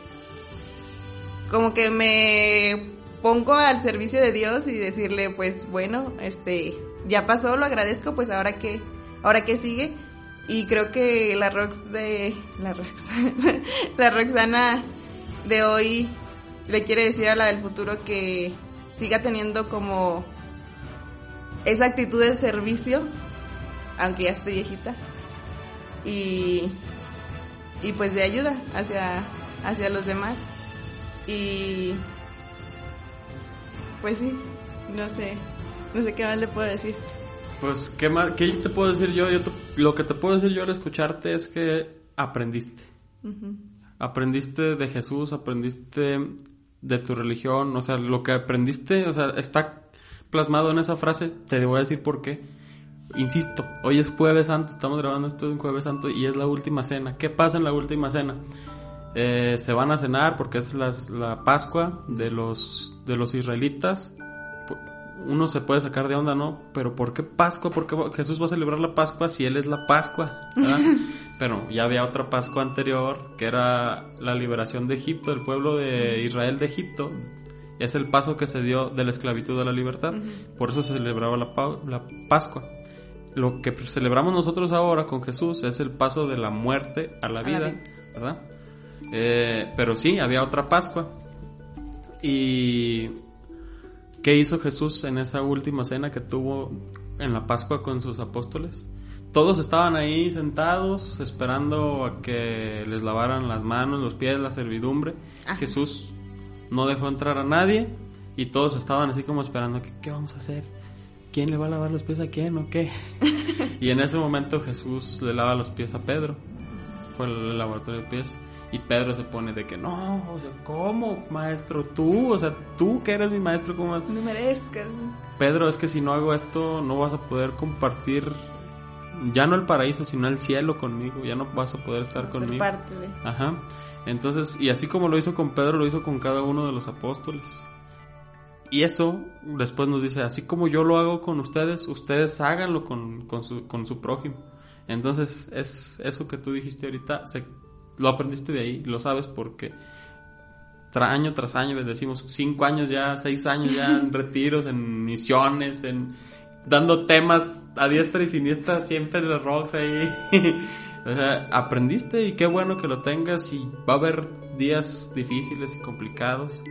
S1: como que me pongo al servicio de Dios y decirle, pues bueno, este ya pasó, lo agradezco, pues ahora que ahora que sigue y creo que la Rox de la Rox la Roxana de hoy le quiere decir a la del futuro que siga teniendo como esa actitud de servicio, aunque ya esté viejita, y, y pues de ayuda hacia, hacia los demás. Y pues sí, no sé, no sé qué más le puedo decir.
S2: Pues, ¿qué, más, ¿qué te puedo decir yo? yo te- lo que te puedo decir yo al escucharte es que aprendiste. Aprendiste de Jesús, aprendiste de tu religión, o sea, lo que aprendiste, o sea, está plasmado en esa frase, te voy a decir por qué. Insisto, hoy es jueves santo, estamos grabando esto en jueves santo y es la última cena. ¿Qué pasa en la última cena? Eh, se van a cenar porque es las- la Pascua de los, de los israelitas. Uno se puede sacar de onda, ¿no? Pero ¿por qué Pascua? ¿Por qué Jesús va a celebrar la Pascua si Él es la Pascua? ¿verdad? Pero ya había otra Pascua anterior, que era la liberación de Egipto, del pueblo de Israel de Egipto. Es el paso que se dio de la esclavitud a la libertad. Por eso se celebraba la, la Pascua. Lo que celebramos nosotros ahora con Jesús es el paso de la muerte a la vida. ¿verdad? Eh, pero sí, había otra Pascua. Y ¿qué hizo Jesús en esa última cena que tuvo en la Pascua con sus apóstoles? Todos estaban ahí sentados esperando a que les lavaran las manos, los pies, la servidumbre.
S1: Ajá.
S2: Jesús no dejó entrar a nadie y todos estaban así como esperando, ¿qué, qué vamos a hacer? ¿Quién le va a lavar los pies a quién o qué? y en ese momento Jesús le lava los pies a Pedro, fue el lavatorio de pies. Y Pedro se pone de que no, o sea, ¿cómo, maestro? Tú, o sea, tú que eres mi maestro, ¿cómo?
S1: No merezcas.
S2: Pedro, es que si no hago esto, no vas a poder compartir ya no el paraíso, sino el cielo conmigo. Ya no vas a poder estar conmigo.
S1: parte de.
S2: Ajá. Entonces, y así como lo hizo con Pedro, lo hizo con cada uno de los apóstoles. Y eso después nos dice, así como yo lo hago con ustedes, ustedes háganlo con, con, su, con su prójimo. Entonces, es eso que tú dijiste ahorita, se, lo aprendiste de ahí, lo sabes porque tra- año tras año, decimos cinco años ya, seis años ya en retiros, en misiones, en dando temas a diestra y siniestra, siempre los rocks ahí. o sea, aprendiste y qué bueno que lo tengas y va a haber días difíciles y complicados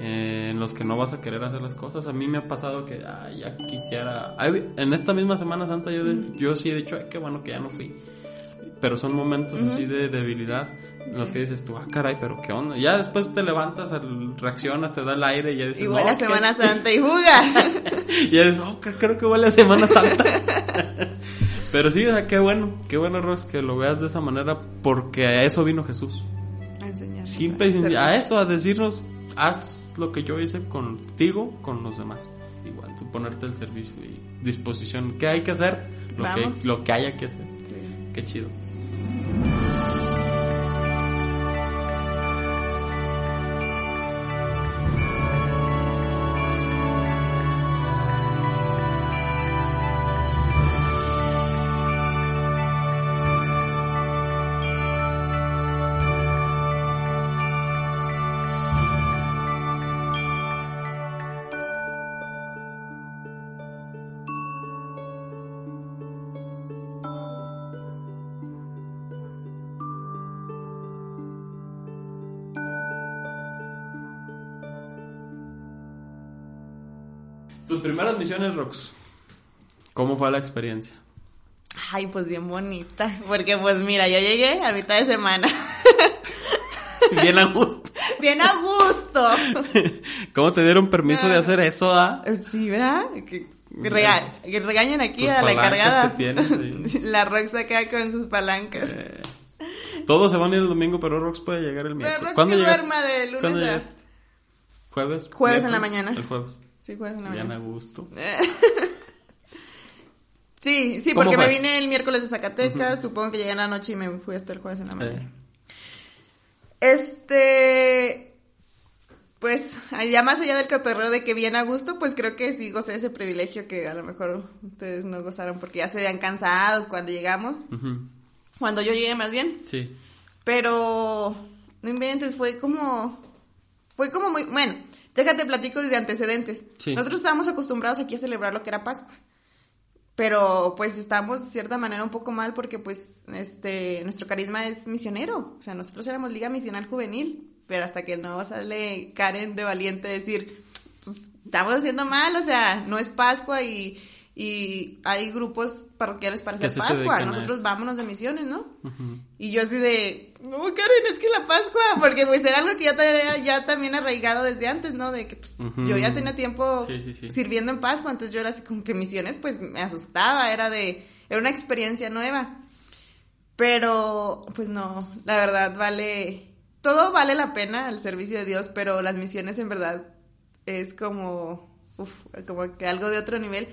S2: eh, en los que no vas a querer hacer las cosas. A mí me ha pasado que ay, ya quisiera... en esta misma Semana Santa yo, de- yo sí he dicho, ay, qué bueno que ya no fui. Pero son momentos así de debilidad en los que dices tú, ah, caray, pero qué onda. Ya después te levantas, reaccionas, te da el aire y ya dices,
S1: a
S2: "No, qué
S1: Semana
S2: chi-".
S1: Santa y juga.
S2: Y ya dices, oh, cre- creo que huele a Semana Santa. pero sí, o sea, qué bueno, qué bueno, Ros, que lo veas de esa manera, porque a eso vino Jesús.
S1: a enseñarnos
S2: Simple y
S1: a
S2: a eso, a decirnos, haz lo que yo hice contigo, con los demás. Igual, tú ponerte al servicio y disposición. ¿Qué hay que hacer? Lo, que, lo que haya que hacer.
S1: Sí.
S2: Qué chido. Misiones, Rox. ¿Cómo fue la experiencia?
S1: Ay, pues bien bonita. Porque pues mira, yo llegué a mitad de semana.
S2: Bien a gusto.
S1: bien a gusto.
S2: ¿Cómo te dieron permiso de hacer eso, ah?
S1: Sí, ¿verdad? Que, rega- que regañen aquí
S2: Tus
S1: a la encargada.
S2: que tienes, sí.
S1: La Rox acá con sus palancas.
S2: Eh, todos se van a ir el domingo, pero Rox puede llegar el
S1: Pero
S2: miércoles.
S1: Rox
S2: ¿Cuándo
S1: que duerma de lunes
S2: ¿Cuándo
S1: a-?
S2: ¿Jueves?
S1: Jueves en la mañana.
S2: El jueves.
S1: Sí, jueves en la
S2: Bien a
S1: mañana.
S2: gusto.
S1: Sí, sí,
S2: ¿Cómo
S1: porque
S2: fue?
S1: me vine el miércoles de Zacatecas, supongo que llegué en la noche y me fui hasta el jueves en la mañana.
S2: Eh,
S1: Este, pues, ya más allá del cotorreo de que bien a gusto, pues creo que sí gocé de ese privilegio que a lo mejor ustedes no gozaron porque ya se veían cansados cuando llegamos, cuando yo llegué más bien,
S2: Sí.
S1: pero no inventes, fue como, fue como muy, bueno, déjate platico desde antecedentes.
S2: Sí.
S1: Nosotros estábamos acostumbrados aquí a celebrar lo que era Pascua. Pero pues estamos de cierta manera un poco mal porque pues este nuestro carisma es misionero. O sea, nosotros éramos Liga Misional Juvenil, pero hasta que no sale Karen de valiente decir, pues estamos haciendo mal, o sea, no es Pascua y, y hay grupos parroquiales para hacer Pascua. Nosotros vámonos de misiones, ¿no? Y yo así de, no, Karen, es que la Pascua, porque pues era algo que yo tenía ya también arraigado desde antes, ¿no? De que pues yo ya tenía tiempo
S2: Sí, sí, sí.
S1: sirviendo en Pascua, entonces yo era así como que misiones pues me asustaba, era de, era una experiencia nueva. Pero pues no, la verdad vale, todo vale la pena al servicio de Dios, pero las misiones en verdad es como, uf, como que algo de otro nivel,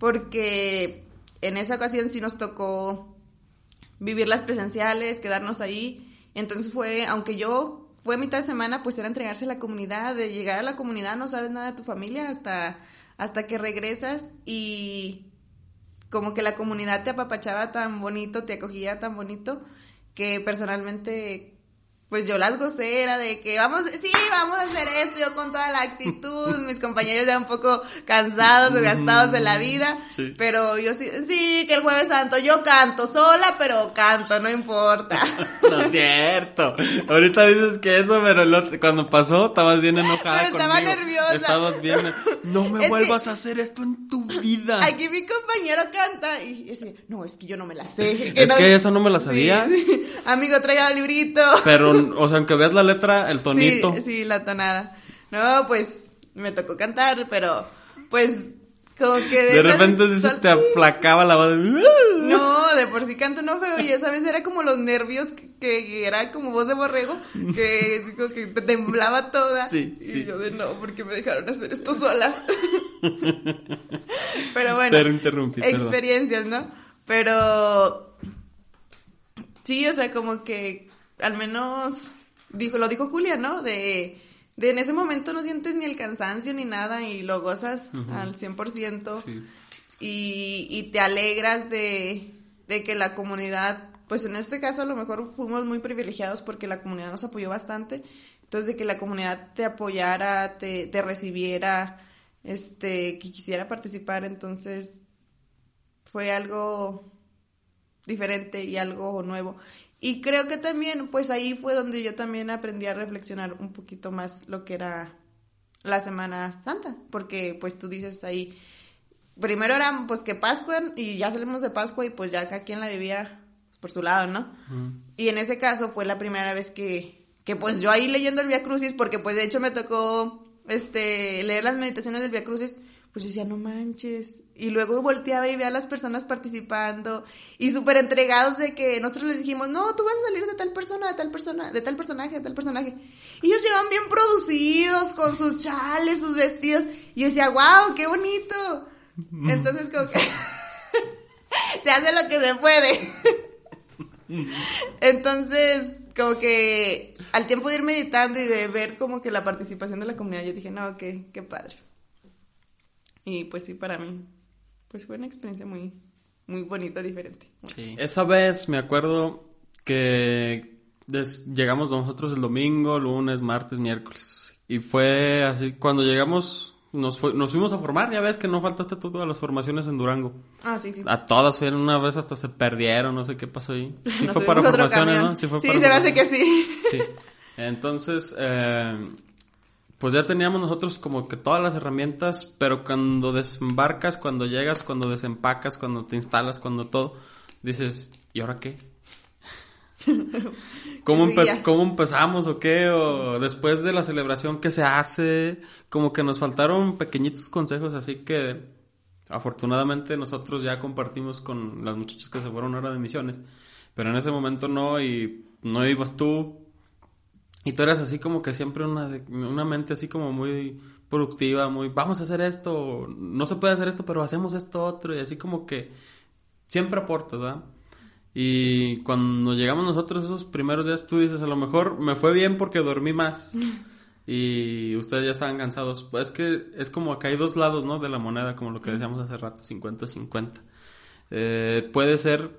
S1: porque en esa ocasión sí nos tocó vivir las presenciales, quedarnos ahí. Entonces fue, aunque yo fue mitad de semana, pues era entregarse a la comunidad, de llegar a la comunidad, no sabes nada de tu familia hasta, hasta que regresas y como que la comunidad te apapachaba tan bonito, te acogía tan bonito, que personalmente, pues yo las gocé, era de que vamos, sí, vamos a hacer esto, yo con toda la actitud, mis compañeros ya un poco cansados o gastados de la vida,
S2: Sí.
S1: pero yo sí, sí, que el jueves santo yo canto sola, pero canto, no importa.
S2: No es cierto. Ahorita dices que eso, pero otro- cuando pasó estabas bien enojada
S1: Pero estaba
S2: conmigo.
S1: nerviosa.
S2: Estabas bien. No me
S1: Es que-
S2: vuelvas a hacer esto en tu vida.
S1: Aquí mi compañero canta y dice, no, es que yo no me la sé.
S2: Es
S1: no-
S2: que esa no me la sabía.
S1: Sí, sí. Amigo, traiga el librito.
S2: Pero, o sea, aunque veas la letra, el tonito.
S1: Sí, sí, la tonada. No, pues me tocó cantar, pero pues como que...
S2: De repente sí se te aplacaba la voz.
S1: No, de por sí canto no feo y esa vez era como los nervios que, que era como voz de borrego, que, temblaba toda.
S2: Sí,
S1: y
S2: sí.
S1: yo de no, porque me dejaron hacer esto sola. pero bueno,
S2: Te interrumpí,
S1: experiencias, ¿no? Pero sí, o sea, como que al menos dijo, lo dijo Julia, ¿no? De, de en ese momento no sientes ni el cansancio ni nada y lo gozas al 100%
S2: Sí.
S1: y, y te alegras de, de que la comunidad, pues en este caso a lo mejor fuimos muy privilegiados porque la comunidad nos apoyó bastante, entonces de que la comunidad te apoyara, te, te recibiera, este, que quisiera participar, entonces fue algo diferente y algo nuevo. Y creo que también, pues ahí fue donde yo también aprendí a reflexionar un poquito más lo que era la Semana Santa, porque pues tú dices ahí, primero era pues que Pascua y ya salimos de Pascua y pues ya cada quien la vivía pues, por su lado, ¿no? Y en ese caso fue la primera vez que, que pues yo ahí leyendo el Via Crucis, porque pues de hecho me tocó este leer las meditaciones del Via Crucis, pues decía, no manches. Y luego volteaba y veía a las personas participando y súper entregados de que nosotros les dijimos, no, tú vas a salir de tal persona, de tal persona, de tal personaje, de tal personaje. Y ellos llevan bien producidos con sus chales, sus vestidos. Y yo decía, wow, qué bonito. Entonces como que se hace lo que se puede. Entonces, como que al tiempo de ir meditando y de ver como que la participación de la comunidad, yo dije, no, qué, qué padre. Y pues sí, para mí, pues fue una experiencia muy, muy bonita, diferente.
S2: Esa vez me acuerdo que des- llegamos nosotros el domingo, lunes, martes, miércoles. Y fue así, cuando llegamos, nos, fue- nos fuimos a formar, ya ves que no faltaste tú a las formaciones en Durango.
S1: Ah, sí, sí.
S2: A todas fueron una vez hasta se perdieron, no sé qué pasó ahí. Sí
S1: Nos
S2: fue para formaciones. ¿no? Sí, fue
S1: Sí,
S2: para
S1: se me hace que sí.
S2: Sí. Entonces, eh, pues ya teníamos nosotros como que todas las herramientas, pero cuando desembarcas, cuando llegas, cuando desempacas, cuando te instalas, cuando todo, dices, ¿y ahora qué? ¿Cómo, empe-
S1: ya.
S2: ¿Cómo empezamos o qué? O después de la celebración, ¿qué se hace? Como que nos faltaron pequeñitos consejos, así que afortunadamente nosotros ya compartimos con las muchachas que se fueron ahora de misiones, pero en ese momento no, y no ibas tú, y tú eras así como que siempre una, una mente así como muy productiva, muy, vamos a hacer esto, no se puede hacer esto, pero hacemos esto otro, y así como que siempre aportas, ¿verdad? Y cuando llegamos nosotros esos primeros días, tú dices, a lo mejor me fue bien porque dormí más. Y ustedes ya estaban cansados. Pues es que es como que hay dos lados, ¿no? De la moneda, como lo que decíamos hace rato, 50-50. Eh, puede ser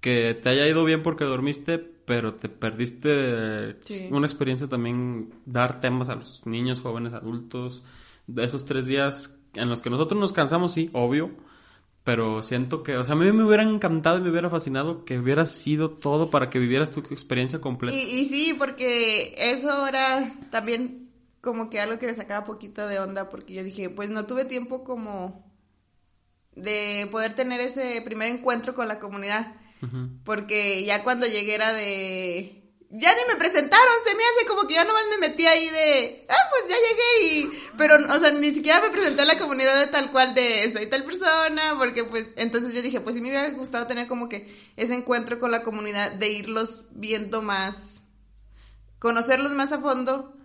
S2: que te haya ido bien porque dormiste, pero te perdiste
S1: Sí.
S2: una experiencia también dar temas a los niños, jóvenes, adultos. De esos tres días en los que nosotros nos cansamos, sí, obvio. Pero siento que, o sea, a mí me hubiera encantado y me hubiera fascinado que hubiera sido todo para que vivieras tu experiencia completa.
S1: Y, y sí, porque eso era también como que algo que me sacaba poquito de onda, porque yo dije, pues no tuve tiempo como de poder tener ese primer encuentro con la comunidad, Porque ya cuando llegué era de... Ya ni me presentaron, se me hace como que ya nomás me metí ahí de, ah, pues ya llegué y, pero, o sea, ni siquiera me presenté a la comunidad de tal cual de, soy tal persona, porque pues, entonces yo dije, pues sí me hubiera gustado tener como que ese encuentro con la comunidad, de irlos viendo más, conocerlos más a fondo,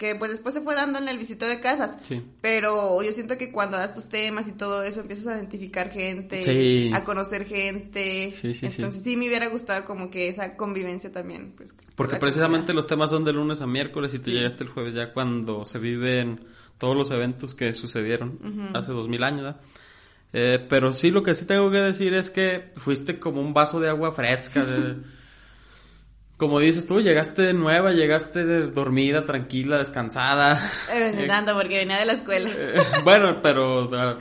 S1: que pues después se fue dando en el visito de casas.
S2: Sí.
S1: Pero yo siento que cuando das tus temas y todo eso, empiezas a identificar gente,
S2: Sí.
S1: a conocer gente.
S2: Sí, sí.
S1: Entonces sí. me hubiera gustado como que esa convivencia también. Pues,
S2: Porque precisamente los temas son de lunes a miércoles y tú llegaste el jueves ya cuando se viven todos los eventos que sucedieron hace dos mil años. ¿verdad? Eh, pero sí, lo que sí tengo que decir es que fuiste como un vaso de agua fresca. de- como dices tú, llegaste nueva, llegaste dormida, tranquila, descansada.
S1: Eh, dando porque venía de la escuela.
S2: Eh, bueno, pero ah,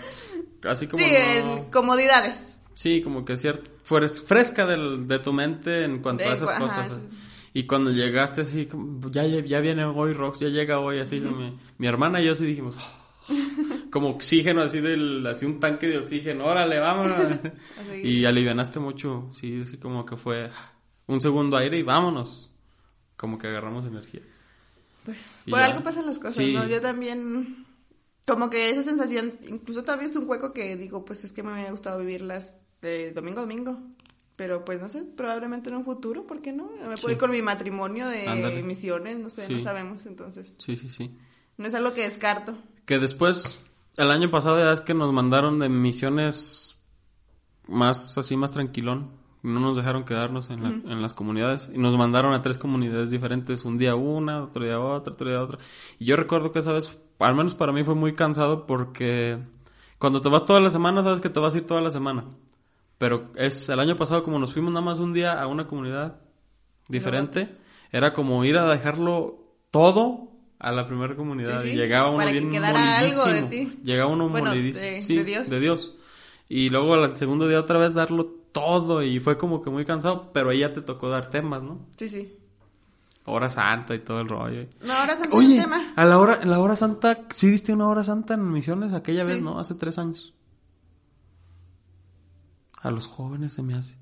S2: así como...
S1: sí,
S2: no-
S1: en comodidades.
S2: Sí, como que cierto, fueres fresca del, de tu mente en cuanto
S1: De
S2: a esas
S1: ajá,
S2: cosas.
S1: sí.
S2: Y cuando llegaste así, ya, ya viene hoy Rox, ya llega hoy, así, mi, mi hermana y yo sí dijimos, "Oh", como oxígeno, así del, así un tanque de oxígeno, órale, vámonos. Y alivianaste mucho, sí, así como que fue un segundo aire y vámonos. Como que agarramos energía.
S1: Pues,
S2: Y
S1: por
S2: ya.
S1: algo pasan las cosas,
S2: Sí.
S1: ¿no? Yo también, como que esa sensación, incluso todavía es un hueco que digo, pues es que me había gustado vivirlas de domingo a domingo. Pero pues no sé, probablemente en un futuro, ¿por qué no? Me
S2: Sí.
S1: puedo ir con mi matrimonio de
S2: Ándale.
S1: misiones, no sé,
S2: Sí.
S1: no sabemos, entonces.
S2: Sí, sí, sí.
S1: No es algo que descarto.
S2: Que después, el año pasado ya es que nos mandaron de misiones más así, más tranquilón. No nos dejaron quedarnos en, la- en las comunidades. Y nos mandaron a tres comunidades diferentes. Un día una, otro día otra, otro día otra. Y yo recuerdo que esa vez, al menos para mí fue muy cansado porque cuando te vas toda la semana, sabes que te vas a ir toda la semana. Pero es el año pasado como nos fuimos nada más un día a una comunidad diferente, era como ir a dejarlo todo a la primera comunidad
S1: Sí, sí,
S2: y llegaba uno
S1: para que
S2: bien
S1: quedara algo de ti.
S2: Llegaba uno
S1: Bueno,
S2: molidísimo.
S1: de-
S2: sí,
S1: de Dios.
S2: de Dios. Y luego al segundo día otra vez darlo todo y fue como que muy cansado, pero ahí ya te tocó dar temas, ¿no?
S1: Sí, sí.
S2: Hora santa y todo el rollo.
S1: No, ahora se
S2: Oye,
S1: el tema.
S2: a la hora, en la hora santa, ¿sí diste una hora santa en misiones aquella vez, no? Hace tres años. A los jóvenes se me hace.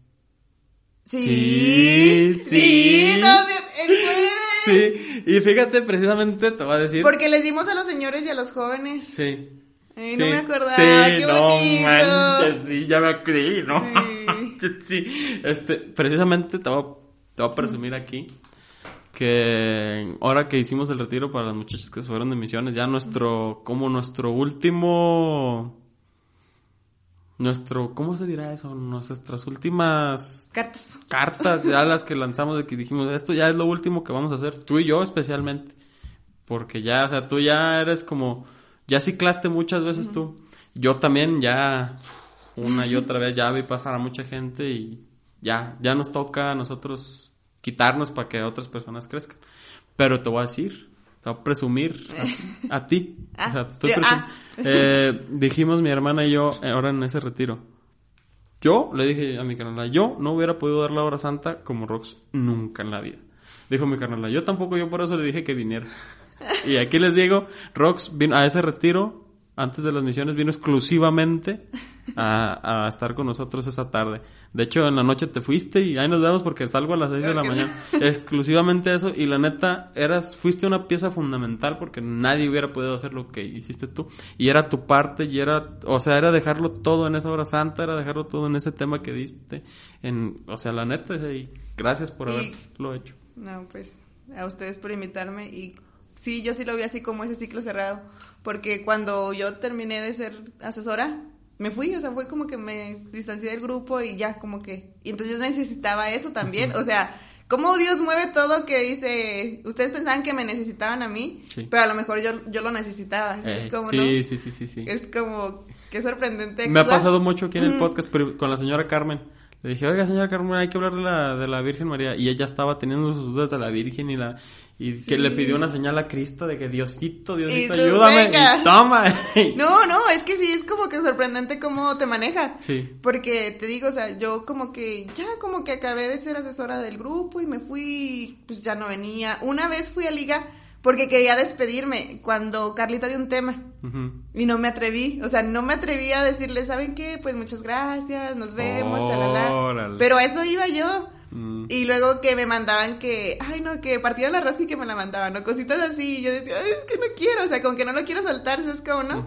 S1: Sí,
S2: Sí,
S1: sí,
S2: sí.
S1: no, sí, el jueves.
S2: Sí, y fíjate, precisamente te voy a decir.
S1: Porque les dimos a los señores y a los jóvenes.
S2: Sí.
S1: Ay,
S2: Sí.
S1: no me acordaba,
S2: Sí,
S1: qué
S2: no
S1: bonito.
S2: manches, sí, ya me acordé, no
S1: Sí.
S2: Sí. Este, precisamente te voy, a, te voy a presumir aquí que ahora que hicimos el retiro para las muchachas que se fueron de misiones, ya nuestro, como nuestro último, nuestro, ¿cómo se dirá eso? Nuestras últimas
S1: Cartas.
S2: cartas ya las que lanzamos de que dijimos, esto ya es lo último que vamos a hacer, tú y yo especialmente, porque ya, o sea, tú ya eres como, ya ciclaste muchas veces tú, yo también ya una y otra vez ya vi pasar a mucha gente y ya, ya nos toca a nosotros quitarnos para que otras personas crezcan, pero te voy a decir, te voy a presumir a, a ti, o sea, estoy
S1: Ah, yo- ah.
S2: Eh, dijimos mi hermana y yo eh, ahora en ese retiro, yo le dije a mi carnala, yo no hubiera podido dar la hora santa como Rox nunca en la vida. Dijo mi carnala, yo tampoco, yo por eso le dije que viniera. y aquí les digo, Rox vino a ese retiro, antes de las misiones, vino exclusivamente a, a estar con nosotros esa tarde. De hecho, en la noche te fuiste y ahí nos vemos porque salgo a las 6 de la mañana. Exclusivamente eso. Y la neta, eras, fuiste una pieza fundamental porque nadie hubiera podido hacer lo que hiciste tú. Y era tu parte y era, o sea, era dejarlo todo en esa hora santa, era dejarlo todo en ese tema que diste. En, o sea, la neta, y gracias por
S1: Y-
S2: haberlo hecho.
S1: No, pues a ustedes por invitarme y sí, yo sí lo vi así como ese ciclo cerrado, porque cuando yo terminé de ser asesora, me fui, o sea, fue como que me distancié del grupo y ya, como que, y entonces yo necesitaba eso también, o sea, cómo Dios mueve todo que dice, ustedes pensaban que me necesitaban a mí,
S2: Sí.
S1: pero a lo mejor yo, yo lo necesitaba,
S2: Eh,
S1: es como,
S2: sí,
S1: ¿no?
S2: sí, sí, sí, sí.
S1: Es como, qué sorprendente.
S2: Me ha pasado mucho aquí en el podcast pero con la señora Carmen. Le dije, oiga, señora Carmen, hay que hablar de la, de la Virgen María. Y ella estaba teniendo sus dudas de la Virgen y la y que
S1: Sí.
S2: le pidió una señal a Cristo de que Diosito, Diosito,
S1: tú,
S2: ayúdame.
S1: venga.
S2: Y toma.
S1: No, no, es que sí, es como que sorprendente cómo te maneja.
S2: Sí.
S1: Porque te digo, o sea, yo como que ya como que acabé de ser asesora del grupo y me fui, pues ya no venía. Una vez fui a liga porque quería despedirme cuando Carlita dio un tema y no me atreví, o sea, no me atreví a decirle, ¿saben qué? Pues muchas gracias, nos vemos, chalala. Pero a eso iba yo.
S2: Mm.
S1: Y luego que me mandaban que, ay no, que partía la rosca y que me la mandaban, ¿no? Cositas así. Y yo decía, ay, es que no quiero, o sea, como que no lo quiero soltar, ¿sabes cómo, no?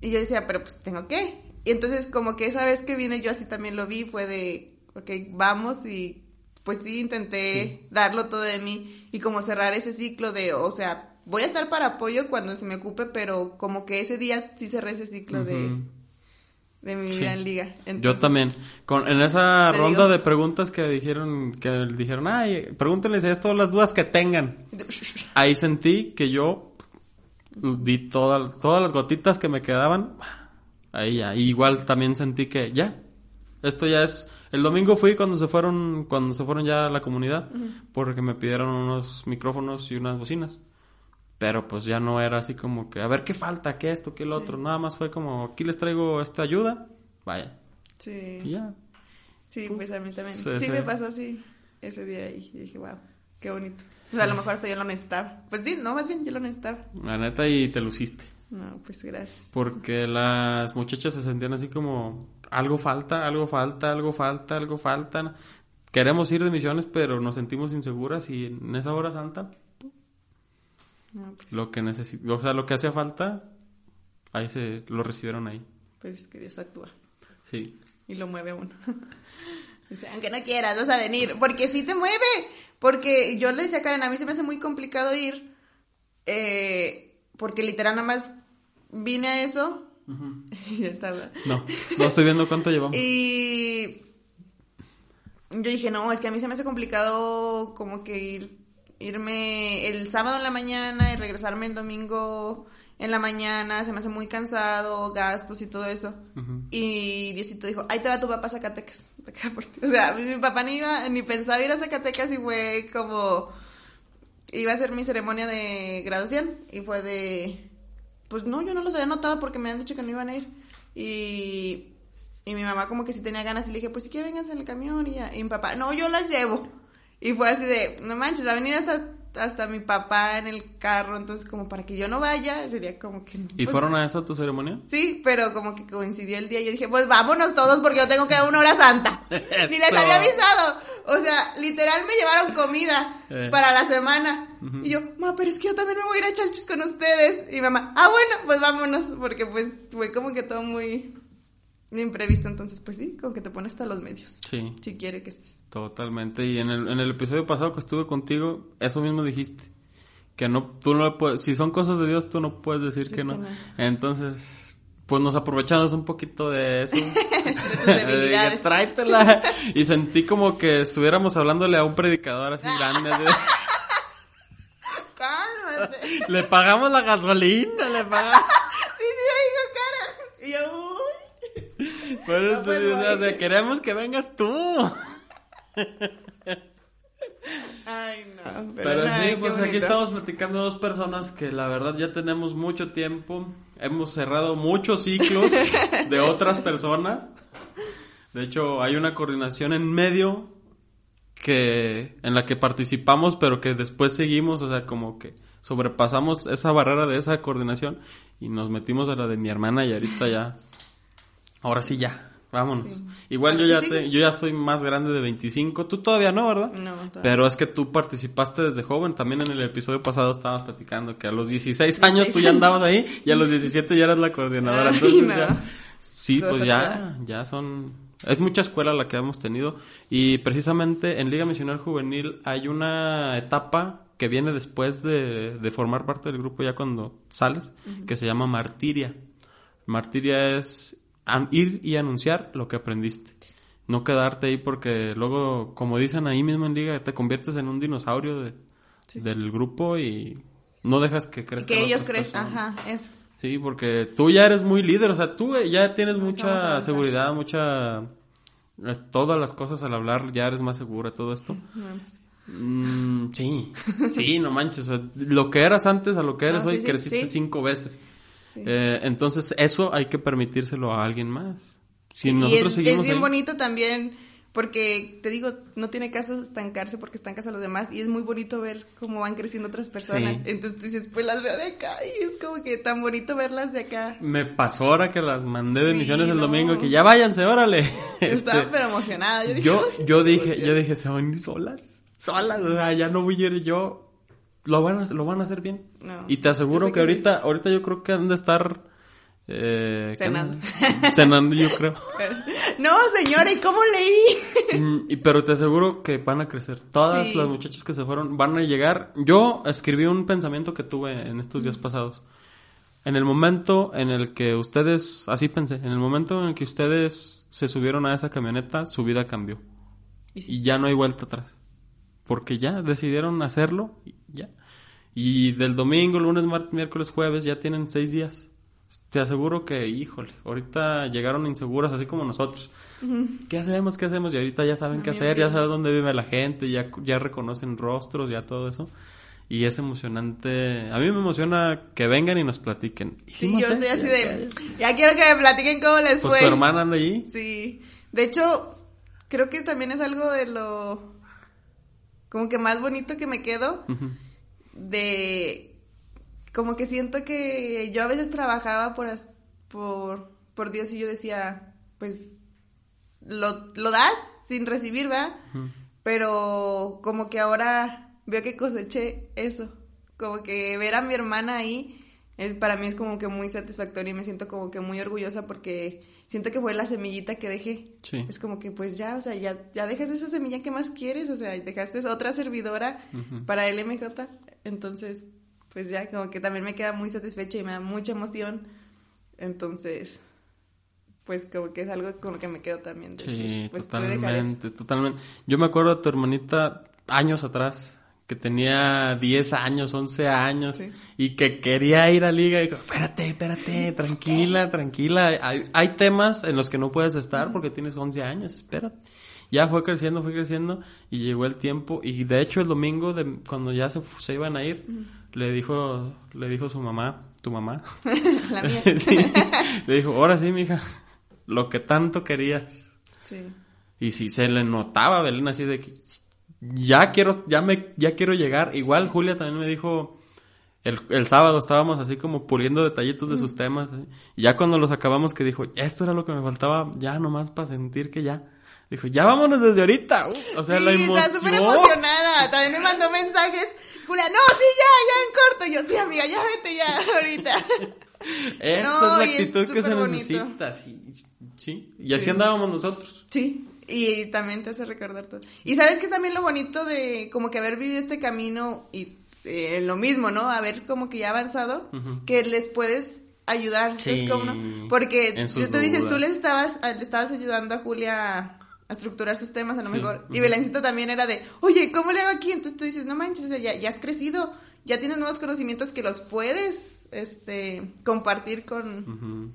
S1: Y yo decía, pero pues tengo que. Y entonces como que esa vez que vine yo así también lo vi, fue de, ok, vamos y pues sí, intenté darlo todo de mí y como cerrar ese ciclo de, o sea, voy a estar para apoyo cuando se me ocupe, pero como que ese día sí cerré ese ciclo de,
S2: Ujú.
S1: de mi
S2: Sí.
S1: vida en liga.
S2: Yo también. Con, en esa ronda
S1: digo.
S2: de preguntas que dijeron, que dijeron, ay, pregúntenles esto, las dudas que tengan. Ahí sentí que yo di toda- todas las gotitas que me quedaban. Ahí ya. Y igual también sentí que ya. Esto ya es. El domingo fui cuando se fueron, cuando se fueron ya a la comunidad, porque me pidieron unos micrófonos y unas bocinas. Pero pues ya no era así como que, a ver qué falta, qué esto, qué lo otro. Nada más fue como, aquí les traigo esta ayuda. Vaya. Y
S1: Sí,
S2: ya.
S1: sí, pues a mí también.
S2: Sí.
S1: me pasó así ese día y dije, wow, qué bonito. O sea, a lo mejor hasta yo lo necesitaba. Pues sí, no, más bien yo lo necesitaba.
S2: La neta, y te luciste.
S1: No, pues gracias.
S2: Porque las muchachas se sentían así como, algo falta, algo falta, algo falta, algo falta. Queremos ir de misiones, pero nos sentimos inseguras y en esa hora santa,
S1: No, pues,
S2: Lo que necesi- o sea, lo que hacía falta, ahí se lo recibieron ahí.
S1: pues es que Dios actúa
S2: Sí.
S1: y lo mueve a uno. Dice, aunque no quieras, vas a venir, porque sí te mueve. Porque yo le decía a Karen, a mí se me hace muy complicado ir, eh, porque literal nada más vine a eso y ya estaba.
S2: No, no estoy viendo cuánto llevamos.
S1: Y yo dije, no, es que a mí se me hace complicado como que ir, irme el sábado en la mañana y regresarme el domingo en la mañana, se me hace muy cansado, gastos y todo eso. Y Diosito dijo, ahí te va tu papá a Zacatecas. O sea, mi papá ni iba, ni pensaba ir a Zacatecas y fue como, iba a ser mi ceremonia de graduación y fue de, pues no, yo no los había notado porque me han dicho que no iban a ir. Y, y mi mamá como que sí tenía ganas y le dije, pues si quieren vengan en el camión y ya. Y mi papá, no, yo las llevo. Y fue así de, no manches, va a venir hasta, hasta mi papá en el carro, entonces como para que yo no vaya, sería como que...
S2: ¿Y
S1: pues,
S2: fueron a eso tu ceremonia?
S1: Sí, pero como que coincidió el día y yo dije, pues vámonos todos porque yo tengo que dar una hora santa. Ni les había avisado. O sea, literal me llevaron comida
S2: Eh.
S1: para la semana. Y yo, ma, pero es que yo también me voy a ir a Chalchis con ustedes. Y mamá, ah, bueno, pues vámonos. Porque pues fue como que todo muy imprevisto. Entonces, pues sí, como que te pone hasta los medios.
S2: Sí.
S1: Si quiere que estés.
S2: Totalmente. Y en el, en el episodio pasado que estuve contigo, eso mismo dijiste. Que no, tú no le puedes, si son cosas de Dios, tú no puedes decir
S1: Sí,
S2: que no.
S1: que no.
S2: Entonces, pues nos aprovechamos un poquito de eso.
S1: De tus.
S2: Tráetela. Y sentí como que estuviéramos hablándole a un predicador así grande. así.
S1: Cálmate.
S2: le pagamos la gasolina, le pagamos.
S1: Sí, sí, me dijo Karen. Y yo, uy.
S2: Pero
S1: No, pues,
S2: o sea, queremos que vengas tú.
S1: Ay, no.
S2: Pero,
S1: no,
S2: sí, pues aquí estamos platicando dos personas que la verdad ya tenemos mucho tiempo. Hemos cerrado muchos ciclos de otras personas. De hecho, hay una coordinación en medio que en la que participamos, pero que después seguimos, o sea, como que sobrepasamos esa barrera de esa coordinación y nos metimos a la de mi hermana y ahorita ya ahora sí ya, vámonos.
S1: Sí.
S2: Igual yo ya te, yo ya soy más grande de 25, tú todavía no, ¿verdad?
S1: No, todavía.
S2: Pero es que tú participaste desde joven, también en el episodio pasado estábamos platicando que a los 16 años tú ya andabas ahí y a los 17 ya eras la coordinadora.
S1: Ay,
S2: Entonces
S1: no.
S2: ya- sí, pues ya, ya son, es mucha escuela la que hemos tenido y precisamente en Liga Misional Juvenil hay una etapa que viene después de, de formar parte del grupo ya cuando sales, que se llama martiria. Martiria es ir y anunciar lo que aprendiste. No quedarte ahí porque luego, como dicen ahí mismo en liga, te conviertes en un dinosaurio de- del grupo y no dejas que crezcan
S1: que ellos crezcan, ajá, eso.
S2: Sí, porque tú ya eres muy líder, o sea, tú eh, ya tienes mucha seguridad, mucha... Todas las cosas al hablar ya eres más segura, todo esto. Mm, sí, sí, no manches. o sea, lo que eras antes a lo que eres
S1: No, sí,
S2: hoy,
S1: sí,
S2: creciste
S1: sí.
S2: cinco veces.
S1: Sí.
S2: Eh, entonces, eso hay que permitírselo a alguien más. Si
S1: Sí,
S2: nosotros
S1: es,
S2: seguimos
S1: es bien
S2: ahí-
S1: bonito también porque te digo, no tiene caso estancarse porque estancas a los demás y es muy bonito ver cómo van creciendo otras personas.
S2: Sí.
S1: Entonces dices, pues las veo de acá y es como que tan bonito verlas de acá.
S2: Me pasó ahora que las mandé de misiones el domingo, que ya váyanse, órale.
S1: Yo estaba
S2: Este,
S1: pero emocionada. Yo dije,
S2: yo,
S1: "Ay,
S2: yo
S1: qué
S2: dije,
S1: emoción".
S2: yo dije, se van solas, solas, o sea, ya no voy a ir yo. Lo van a, lo van a hacer bien.
S1: No,
S2: y te aseguro que,
S1: sí.
S2: ahorita, ahorita yo creo que han de estar eh, ¿qué
S1: Cenando.
S2: Cenando, yo creo.
S1: No, señora, ¿y cómo leí?
S2: Mm, pero te aseguro que van a crecer. Todas
S1: Sí.
S2: las muchachas que se fueron van a llegar. Yo escribí un pensamiento que tuve en estos días pasados. En el momento en el que ustedes, así pensé, en el momento en el que ustedes se subieron a esa camioneta, su vida cambió.
S1: Y sí.
S2: Y ya no hay vuelta atrás. Porque ya decidieron hacerlo y del domingo, lunes, martes, miércoles, jueves, ya tienen seis días. Te aseguro que, híjole, ahorita llegaron inseguras así como nosotros. ¿Qué hacemos? ¿Qué hacemos? Y ahorita ya saben qué hacer, ya saben dónde vive la gente, ya, ya reconocen rostros, ya todo eso. Y es emocionante. A mí me emociona que vengan y nos platiquen.
S1: Sí, yo estoy
S2: esto,
S1: así de, ya quiero que me platiquen cómo les
S2: Pues
S1: fue.
S2: tu hermana anda allí.
S1: Sí. De hecho, creo que también es algo de lo como que más bonito que me quedo
S2: Ujú.
S1: De como que siento que yo a veces trabajaba por por por Dios y yo decía, pues lo, lo das sin recibir.
S2: Ujú.
S1: Pero como que ahora veo que coseché eso. como que ver a mi hermana ahí, es, para mí es como que muy satisfactorio y me siento como que muy orgullosa porque siento que fue la semillita que dejé.
S2: Sí.
S1: Es como que pues ya, o sea, ya, ya dejas esa semilla que más quieres, o sea, dejaste otra servidora para el MJ. Entonces, pues ya como que también me queda muy satisfecha y me da mucha emoción. Entonces, pues como que es algo con lo que me quedo también.
S2: Sí,
S1: pues,
S2: totalmente, totalmente. Yo me acuerdo de tu hermanita años atrás, que tenía 10 años, 11 años,
S1: Sí.
S2: y que quería ir a liga, y digo, espérate, espérate, tranquila, tranquila. Hay, hay temas en los que no puedes estar porque tienes 11 años, espérate. Ya fue creciendo, fue creciendo, y llegó el tiempo, y de hecho el domingo, de, cuando ya se, se iban a ir, le dijo, le dijo su mamá, tu mamá,
S1: La mía.
S2: sí, le dijo, ahora sí, mija, lo que tanto querías.
S1: Sí.
S2: Y si se le notaba a Belén así de que ya quiero, ya me, ya quiero llegar. Igual Julia también me dijo, el, el sábado estábamos así como puliendo detallitos de sus temas. así. Y ya cuando los acabamos que dijo, esto era lo que me faltaba ya nomás para sentir que ya. Dijo, ya vámonos desde ahorita. Uh, o sea, la emoción.
S1: está súper emocionada. También me mandó mensajes. Julia, no, sí, ya, ya en corto. Yo, sí, amiga, ya vete ya ahorita.
S2: Esa
S1: No,
S2: es
S1: y
S2: la
S1: es
S2: actitud que se necesita. Sí, sí. Y así
S1: Sí.
S2: andábamos nosotros.
S1: Sí, y también te hace recordar todo. Y sabes que es también lo bonito de como que haber vivido este camino y eh, lo mismo, ¿no? Haber como que ya avanzado, que les puedes ayudar.
S2: Sí,
S1: es como. Porque tú dices, tú les estabas, le estabas ayudando a Julia a, estructurar sus temas a lo
S2: Sí,
S1: mejor. Y. Belencita también era de, oye, ¿cómo le hago aquí? Entonces tú dices, no manches, ya, ya has crecido, ya tienes nuevos conocimientos que los puedes este, compartir con,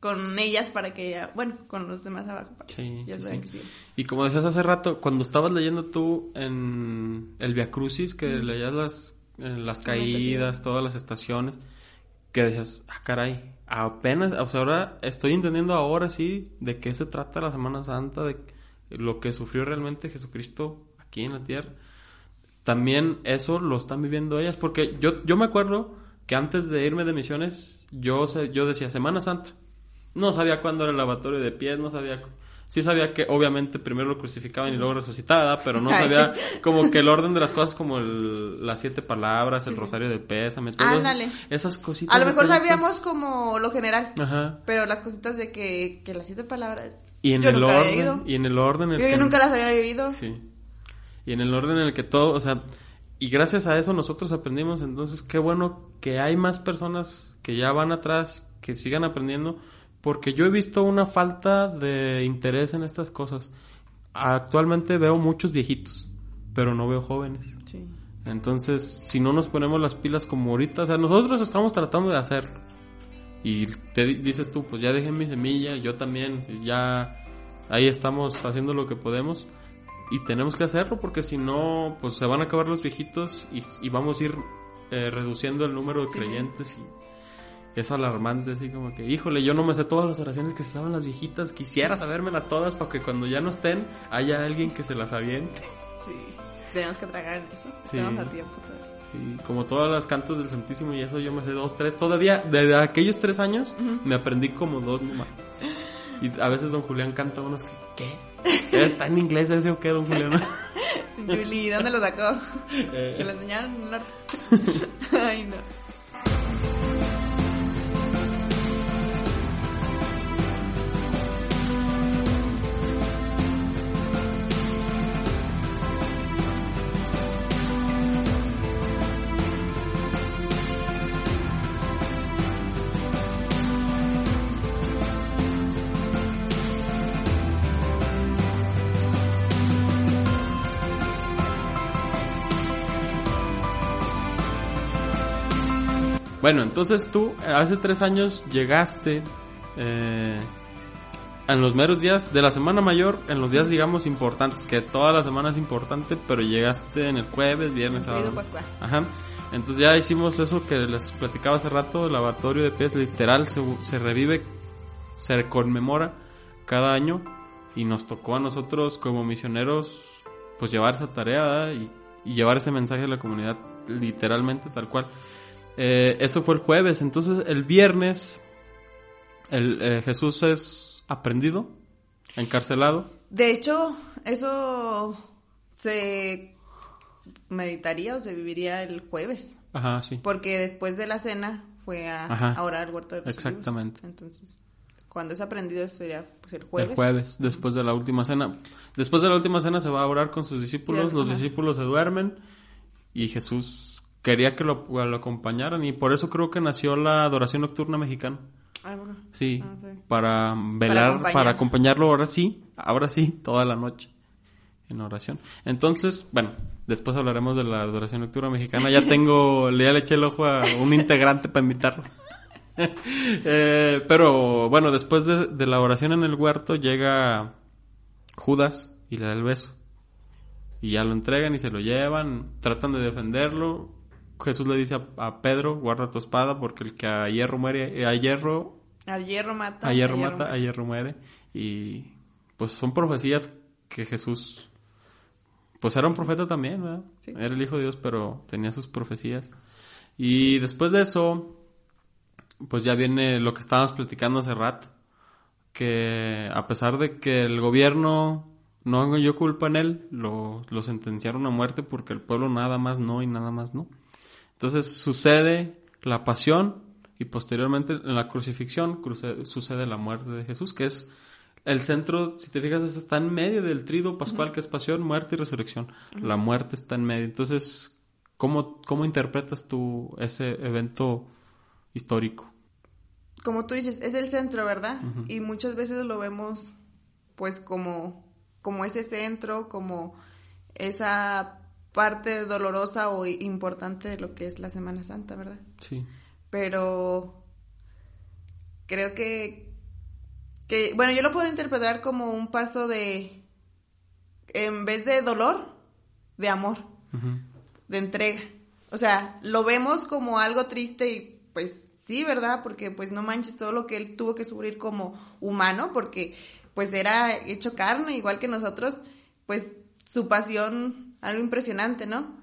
S1: con ellas para que ya, bueno, con los demás abajo. para
S2: Sí,
S1: que
S2: sí, sí. Y como decías hace rato, cuando estabas leyendo tú en el Via Crucis, que leías las, eh, las caídas, todas las estaciones, que decías, ah, caray, apenas, o sea, ahora estoy entendiendo ahora sí de qué se trata la Semana Santa, de lo que sufrió realmente Jesucristo aquí en la tierra. También eso lo están viviendo ellas, porque yo, yo me acuerdo que antes de irme de misiones, yo, yo decía Semana Santa. No sabía cuándo era el lavatorio de pies, no sabía. Sí sabía que obviamente primero lo crucificaban y luego resucitaba, pero no sabía como que el orden de las cosas como el- las siete palabras, el rosario de pésame, todo.
S1: Ándale.
S2: Esas cositas.
S1: A lo mejor sabíamos como lo general,
S2: Ajá.
S1: pero las cositas de que, que las siete palabras.
S2: Y en
S1: yo
S2: el
S1: nunca
S2: orden, y en el orden en el
S1: Yo, yo
S2: que-
S1: nunca las había oído.
S2: Sí. Y en el orden en el que todo, o sea, y gracias a eso nosotros aprendimos, entonces qué bueno que hay más personas que ya van atrás, que sigan aprendiendo, porque yo he visto una falta de interés en estas cosas. Actualmente veo muchos viejitos, pero no veo jóvenes.
S1: Sí.
S2: Entonces, si no nos ponemos las pilas como ahorita, o sea, nosotros estamos tratando de hacerlo. Y te di- dices tú, pues ya dejé mi semilla, yo también, ya ahí estamos haciendo lo que podemos. Y tenemos que hacerlo porque si no, pues se van a acabar los viejitos y, y vamos a ir eh, reduciendo el número de
S1: Sí, sí.
S2: creyentes y es alarmante, así como que, híjole, yo no me sé todas las oraciones que se saben las viejitas, quisiera sabérmelas todas para que cuando ya no estén haya alguien que se las aviente.
S1: Sí. Tenemos que tragar eso.
S2: Sí.
S1: Estamos a tiempo todavía.
S2: Y como todas las cantos del Santísimo y eso yo me sé dos, tres. Todavía, desde aquellos tres años, me aprendí como dos nomás. Y a veces don Julián canta unos que, ¿qué? ¿Está en inglés ese o qué, don Julián?
S1: Julie, ¿dónde lo sacó?
S2: Eh.
S1: Se lo enseñaron en el norte. Ay, no.
S2: Bueno, entonces tú hace tres años llegaste eh, en los meros días de la Semana Mayor, en los días digamos importantes, que toda la semana es importante, pero llegaste en el jueves, viernes, sábado. Ajá. Entonces ya hicimos eso que les platicaba hace rato, el lavatorio de pies literal se, se revive, se conmemora cada año y nos tocó a nosotros como misioneros pues llevar esa tarea y llevar ese mensaje a la comunidad literalmente tal cual. Eh, eso fue el jueves, entonces el viernes el, eh, Jesús es aprendido, encarcelado.
S1: De hecho, eso se meditaría o se viviría el jueves.
S2: Ajá, sí.
S1: Porque después de la cena fue a, orar al huerto de los olivos.
S2: Exactamente.
S1: Entonces, cuando es aprendido sería pues el jueves.
S2: El jueves, después de la última cena. Después de la última cena se va a orar con sus discípulos,
S1: Sí,
S2: los
S1: ajá.
S2: discípulos se duermen y Jesús quería que lo, lo acompañaran y por eso creo que nació la adoración nocturna mexicana.
S1: Ah, bueno.
S2: Sí,
S1: Ah, sí.
S2: para velar,
S1: acompañar.
S2: para acompañarlo ahora sí, ahora sí, toda la noche en oración. Entonces, bueno, después hablaremos de la adoración nocturna mexicana. Ya tengo, ya le eché el ojo a un integrante para invitarlo. Eh, pero bueno, después de, de la oración en el huerto llega Judas y le da el beso. Y ya lo entregan y se lo llevan, tratan de defenderlo. Jesús le dice a, a Pedro, guarda tu espada porque el que a hierro muere, eh, a hierro
S1: Al hierro mata.
S2: a hierro mata, a hierro muere. Y pues son profecías que Jesús, pues era un profeta también, ¿verdad?
S1: Sí.
S2: Era el Hijo de Dios, pero tenía sus profecías. Y después de eso, pues ya viene lo que estábamos platicando hace rato, que a pesar de que el gobierno no halló culpa en él, lo, lo sentenciaron a muerte porque el pueblo nada más no y nada más no. Entonces sucede la pasión y posteriormente en la crucifixión cruce- sucede la muerte de Jesús, que es el centro, si te fijas, es- está en medio del trido pascual, que es pasión, muerte y resurrección. La muerte está en medio. Entonces, ¿cómo, cómo interpretas tú ese evento histórico?
S1: Como tú dices, es el centro, ¿verdad? Y muchas veces lo vemos pues como, como ese centro, como esa parte dolorosa o importante de lo que es la Semana Santa, ¿verdad?
S2: Sí.
S1: pero creo que, que, bueno, yo lo puedo interpretar como un paso de, en vez de dolor, de amor, de entrega. O sea, lo vemos como algo triste y pues sí, ¿verdad? Porque pues no manches todo lo que él tuvo que sufrir como humano, porque pues era hecho carne, igual que nosotros, pues su pasión, algo impresionante, ¿no?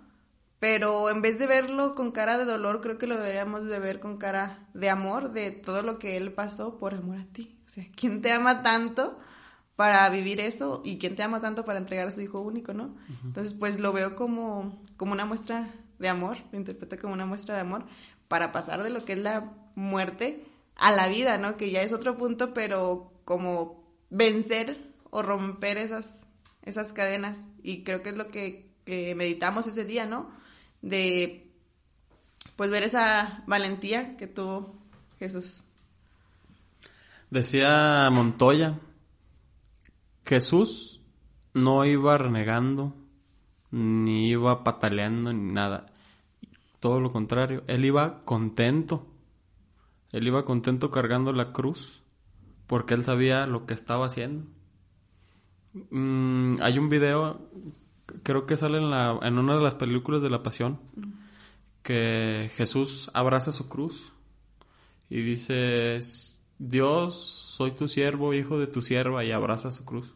S1: Pero en vez de verlo con cara de dolor, creo que lo deberíamos de ver con cara de amor, de todo lo que él pasó por amor a ti. O sea, ¿quién te ama tanto para vivir eso? ¿Y quién te ama tanto para entregar a su hijo único, no? Entonces, pues lo veo como, como una muestra de amor, lo interpreto como una muestra de amor para pasar de lo que es la muerte a la vida, ¿no? Que ya es otro punto, pero como vencer o romper esas, esas cadenas. Y creo que es lo que, que meditamos ese día, ¿no? De pues ver esa valentía que tuvo Jesús.
S2: Decía Montoya, Jesús no iba renegando, ni iba pataleando, ni nada. Todo lo contrario, él iba contento. Él iba contento cargando la cruz, porque él sabía lo que estaba haciendo. Mm, hay un video, creo que sale en, la, en una de las películas de la Pasión, que Jesús abraza su cruz y dice, Dios, soy tu siervo, hijo de tu sierva, y abraza su cruz.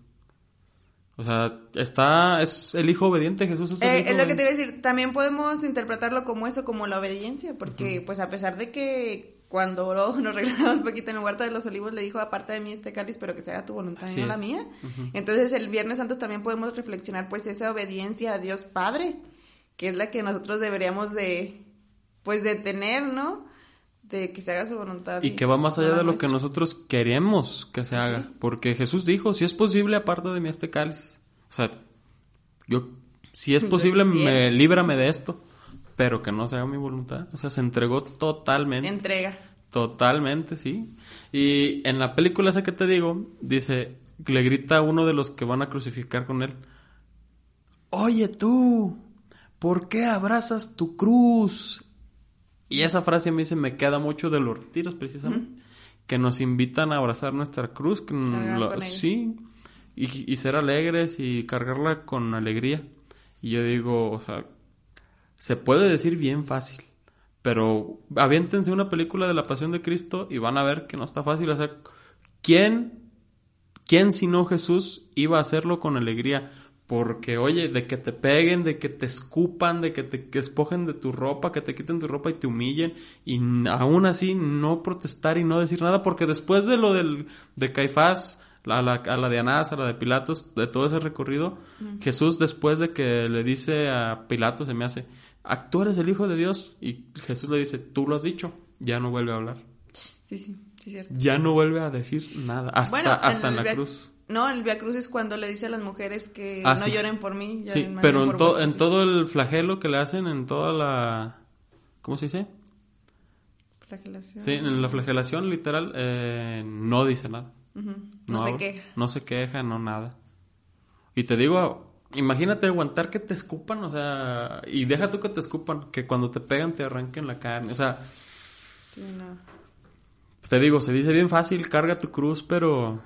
S2: O sea, está, es el hijo obediente, Jesús es el
S1: Eh,
S2: hijo
S1: es lo que te iba a decir, también podemos interpretarlo como eso, como la obediencia, porque pues a pesar de que cuando oró, nos regresamos un poquito en el huerto de los olivos, le dijo, aparte de mí este cáliz, pero que se haga tu voluntad y no la mía. Entonces el Viernes Santo también podemos reflexionar pues esa obediencia a Dios Padre, que es la que nosotros deberíamos de, pues de tener, ¿no? De que se haga su voluntad.
S2: Y que va más allá de lo que nosotros queremos que se haga. Porque Jesús dijo, si es posible, aparte de mí este cáliz. O sea, yo, si es posible, me líbrame de esto. Pero que no se haga mi voluntad. O sea, se entregó totalmente.
S1: Entrega.
S2: Totalmente, sí. Y en la película esa que te digo, dice, le grita a uno de los que van a crucificar con él, Oye tú, ¿por qué abrazas tu cruz? Y esa frase a mí se me queda mucho de los retiros, precisamente, que nos invitan a abrazar nuestra cruz, que lo- sí, y, y ser alegres y cargarla con alegría. Y yo digo, o sea, se puede decir bien fácil, pero aviéntense una película de la Pasión de Cristo y van a ver que no está fácil. O sea, ¿quién, quién si no Jesús iba a hacerlo con alegría? Porque, oye, de que te peguen, de que te escupan, de que te que despojen de tu ropa, que te quiten tu ropa y te humillen, y aún así no protestar y no decir nada, porque después de lo del, de Caifás, a la, a la de Anás, a la de Pilatos, de todo ese recorrido, Jesús después de que le dice a Pilatos, se me hace, "Ah, tú eres el Hijo de Dios, y Jesús le dice, tú lo has dicho, ya no vuelve a hablar,
S1: Sí, sí, sí, cierto.
S2: ya no vuelve a decir nada, hasta,
S1: Bueno,
S2: hasta en la
S1: Via-
S2: cruz.
S1: No, el Via Cruz es cuando le dice a las mujeres que
S2: Ah,
S1: no
S2: sí.
S1: lloren por mí.
S2: Sí,
S1: lloren
S2: pero en, to- en todo el flagelo que le hacen, en toda la... ¿Cómo se dice?
S1: Flagelación.
S2: Sí, en la flagelación literal eh, no dice nada.
S1: No, se
S2: habla,
S1: queja.
S2: No se queja, no nada. Y te digo, imagínate aguantar que te escupan, o sea, y deja tú que te escupan, que cuando te pegan te arranquen la carne, o sea,
S1: Sí, no.
S2: te digo, se dice bien fácil, carga tu cruz, pero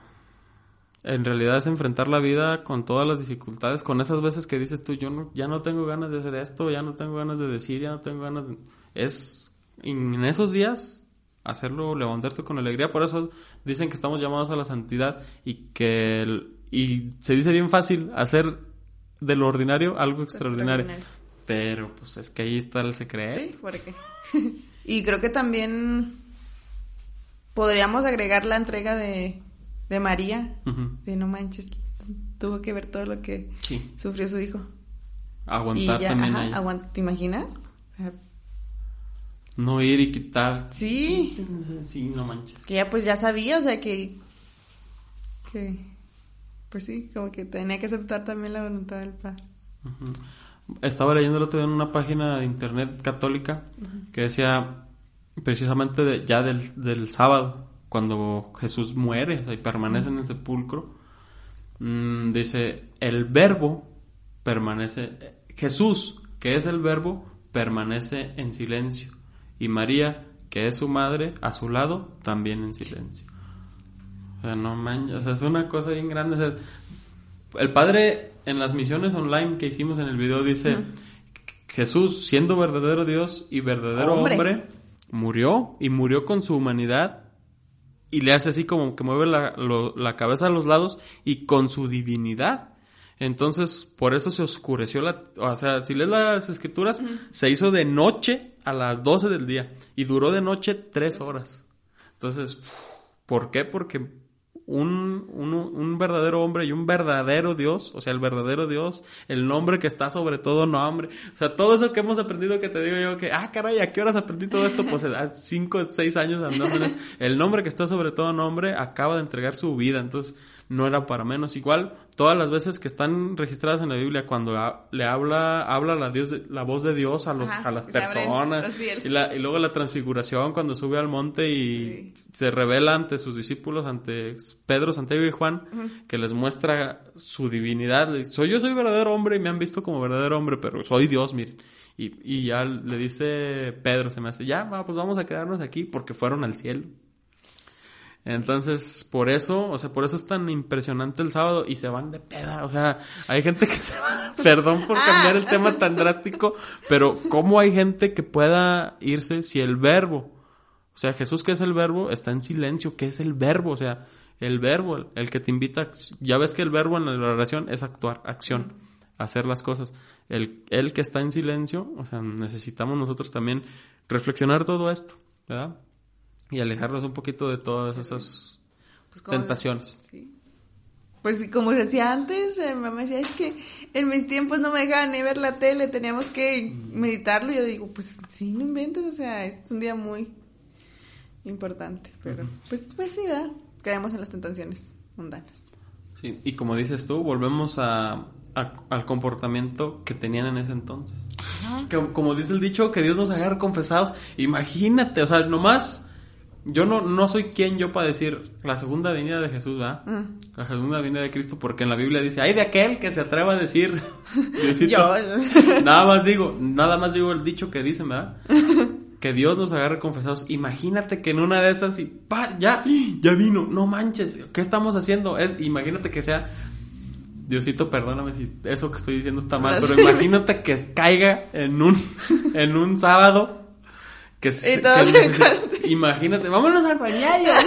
S2: en realidad es enfrentar la vida con todas las dificultades, con esas veces que dices tú, yo no, ya no tengo ganas de hacer esto, ya no tengo ganas de decir, ya no tengo ganas de... Es en esos días hacerlo, levantarte con alegría, por eso dicen que estamos llamados a la santidad y que... el- y se dice bien fácil hacer de lo ordinario algo extraordinario.
S1: Extraordinario.
S2: Pero pues es que ahí está el secreto.
S1: Sí, ¿por qué? y creo que también podríamos agregar la entrega de, de María. De no manches, tuvo que ver todo lo que
S2: Sí.
S1: sufrió su hijo.
S2: Aguantar
S1: y ya,
S2: también
S1: ajá, aguant- ¿te imaginas? O sea,
S2: No ir y quitar.
S1: sí,
S2: Sí, no manches.
S1: que ya pues ya sabía, o sea que, que, pues sí, como que tenía que aceptar también la voluntad del Padre.
S2: Estaba leyendo el otro día en una página de internet católica que decía precisamente de- ya del, del sábado, cuando Jesús muere o sea, y permanece en el sepulcro, mm, dice, el verbo permanece, Jesús, que es el verbo, permanece en silencio. Y María, que es su madre, a su lado, también en silencio. O sea, no manches, o sea, es una cosa bien grande. o sea, el padre en las misiones online que hicimos en el video dice, Jesús, siendo verdadero Dios y verdadero
S1: Hombre.
S2: hombre, murió y murió con su humanidad y le hace así como que mueve la, lo- la cabeza a los lados y con su divinidad. Entonces, por eso se oscureció la... O sea, si lees las escrituras, se hizo de noche a las 12 del día y duró de noche tres horas. Entonces, ¿por qué? Porque un, un, un verdadero hombre y un verdadero Dios, o sea, el verdadero Dios, el nombre que está sobre todo nombre, o sea, todo eso que hemos aprendido que te digo yo que, ah, caray, ¿a qué horas aprendí todo esto? Pues a cinco, seis años andando en esto. El nombre que está sobre todo nombre acaba de entregar su vida, entonces no era para menos. Igual, todas las veces que están registradas en la Biblia, cuando le habla, habla la, Dios la voz de Dios a, los,
S1: Ajá,
S2: a las personas, y, la- y luego la transfiguración cuando sube al monte y
S1: Sí.
S2: se revela ante sus discípulos, ante Pedro, Santiago y Juan, que les muestra su divinidad. Le dice, soy yo soy verdadero hombre y me han visto como verdadero hombre, pero soy Dios, miren. Y, y ya le dice Pedro, se me hace, ya, pues vamos a quedarnos aquí porque fueron al cielo. Entonces, por eso, o sea, por eso es tan impresionante el sábado y se van de peda. O sea, hay gente que se va, perdón por cambiar el tema tan drástico, pero ¿cómo hay gente que pueda irse si el verbo, o sea, Jesús que es el verbo, está en silencio, ¿qué es el verbo? O sea, el verbo, el, que te invita, a- ya ves que el verbo en la oración es actuar, acción, hacer las cosas. El, el que está en silencio, o sea, necesitamos nosotros también reflexionar todo esto, ¿verdad? Y alejarnos un poquito de todas esas
S1: Pues,
S2: tentaciones.
S1: Sí. Pues como se decía antes, eh, mi mamá decía, es que en mis tiempos no me dejaban ni ver la tele, teníamos que meditarlo. Yo digo, pues sí, no inventes, o sea, es un día muy importante. Pero, pues, pues sí, ¿verdad? Caemos en las tentaciones mundanas.
S2: Sí, y como dices tú, volvemos a, a- al comportamiento que tenían en ese entonces. Que, como dice el dicho, que Dios nos agarra confesados. Imagínate, o sea, nomás, yo no, no soy quien yo para decir la segunda venida de Jesús, ¿verdad?
S1: Mm.
S2: La segunda venida de Cristo, porque en la Biblia dice, hay de aquel que se atreva a decir, Diosito".
S1: Yo.
S2: nada más digo, nada más digo el dicho que dicen, ¿verdad? que Dios nos agarre confesados. Imagínate que en una de esas y pa, ya, ya vino, no manches, ¿qué estamos haciendo? Es, imagínate que sea, Diosito, perdóname si eso que estoy diciendo está mal, pero imagínate que caiga en un, en un sábado. Que se-
S1: Y todos
S2: que imagínate, vámonos al bañayo.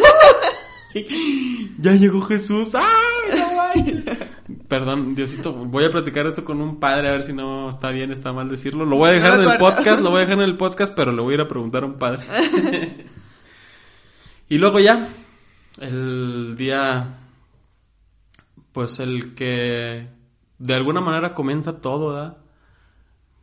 S2: ya llegó Jesús. ¡Ay, no! Perdón, Diosito, voy a platicar esto con un padre a ver si no está bien, está mal decirlo. Lo voy a dejar
S1: No
S2: en el podcast, lo voy a dejar en el podcast, pero le voy a ir a preguntar a un padre. y luego ya, el día pues el que de alguna manera comienza todo, ¿verdad?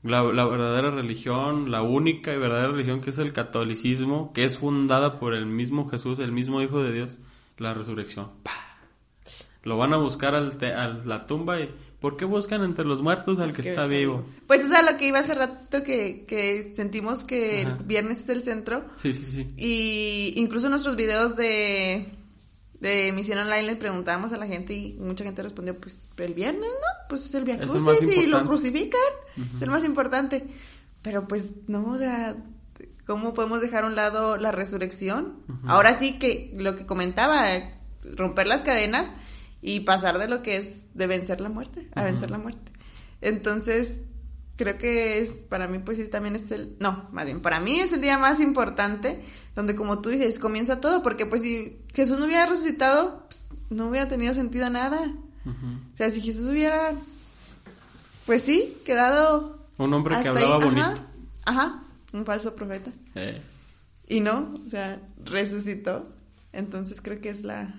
S2: La, la verdadera religión, la única y verdadera religión que es el catolicismo, que es fundada por el mismo Jesús, el mismo Hijo de Dios, la resurrección. ¡Pah! Lo van a buscar al te- a la tumba y ¿por qué buscan entre los muertos al que, está vivo?
S1: Pues es a lo que iba hace rato que, que sentimos que
S2: Ajá.
S1: el viernes es el centro.
S2: Sí, sí, sí.
S1: Y incluso nuestros videos de, de Misión Online le preguntábamos a la gente y mucha gente respondió, pues el viernes, ¿no? Pues es el Via Crucis y lo crucifican. Es el más importante. Pero pues no, o sea, ¿cómo podemos dejar a un lado la resurrección? Ahora sí que lo que comentaba, romper las cadenas y pasar de lo que es de vencer la muerte a vencer la muerte. Entonces, creo que es, para mí, pues sí, también es el, no, más bien, para mí es el día más importante, donde como tú dices, comienza todo, porque pues si Jesús no hubiera resucitado, pues, no hubiera tenido sentido nada. O sea, si Jesús hubiera, pues sí, quedado...
S2: Un hombre que hablaba
S1: ahí,
S2: bonito.
S1: Ajá, ajá, un falso profeta.
S2: Eh,
S1: Y no, o sea, resucitó. Entonces creo que es la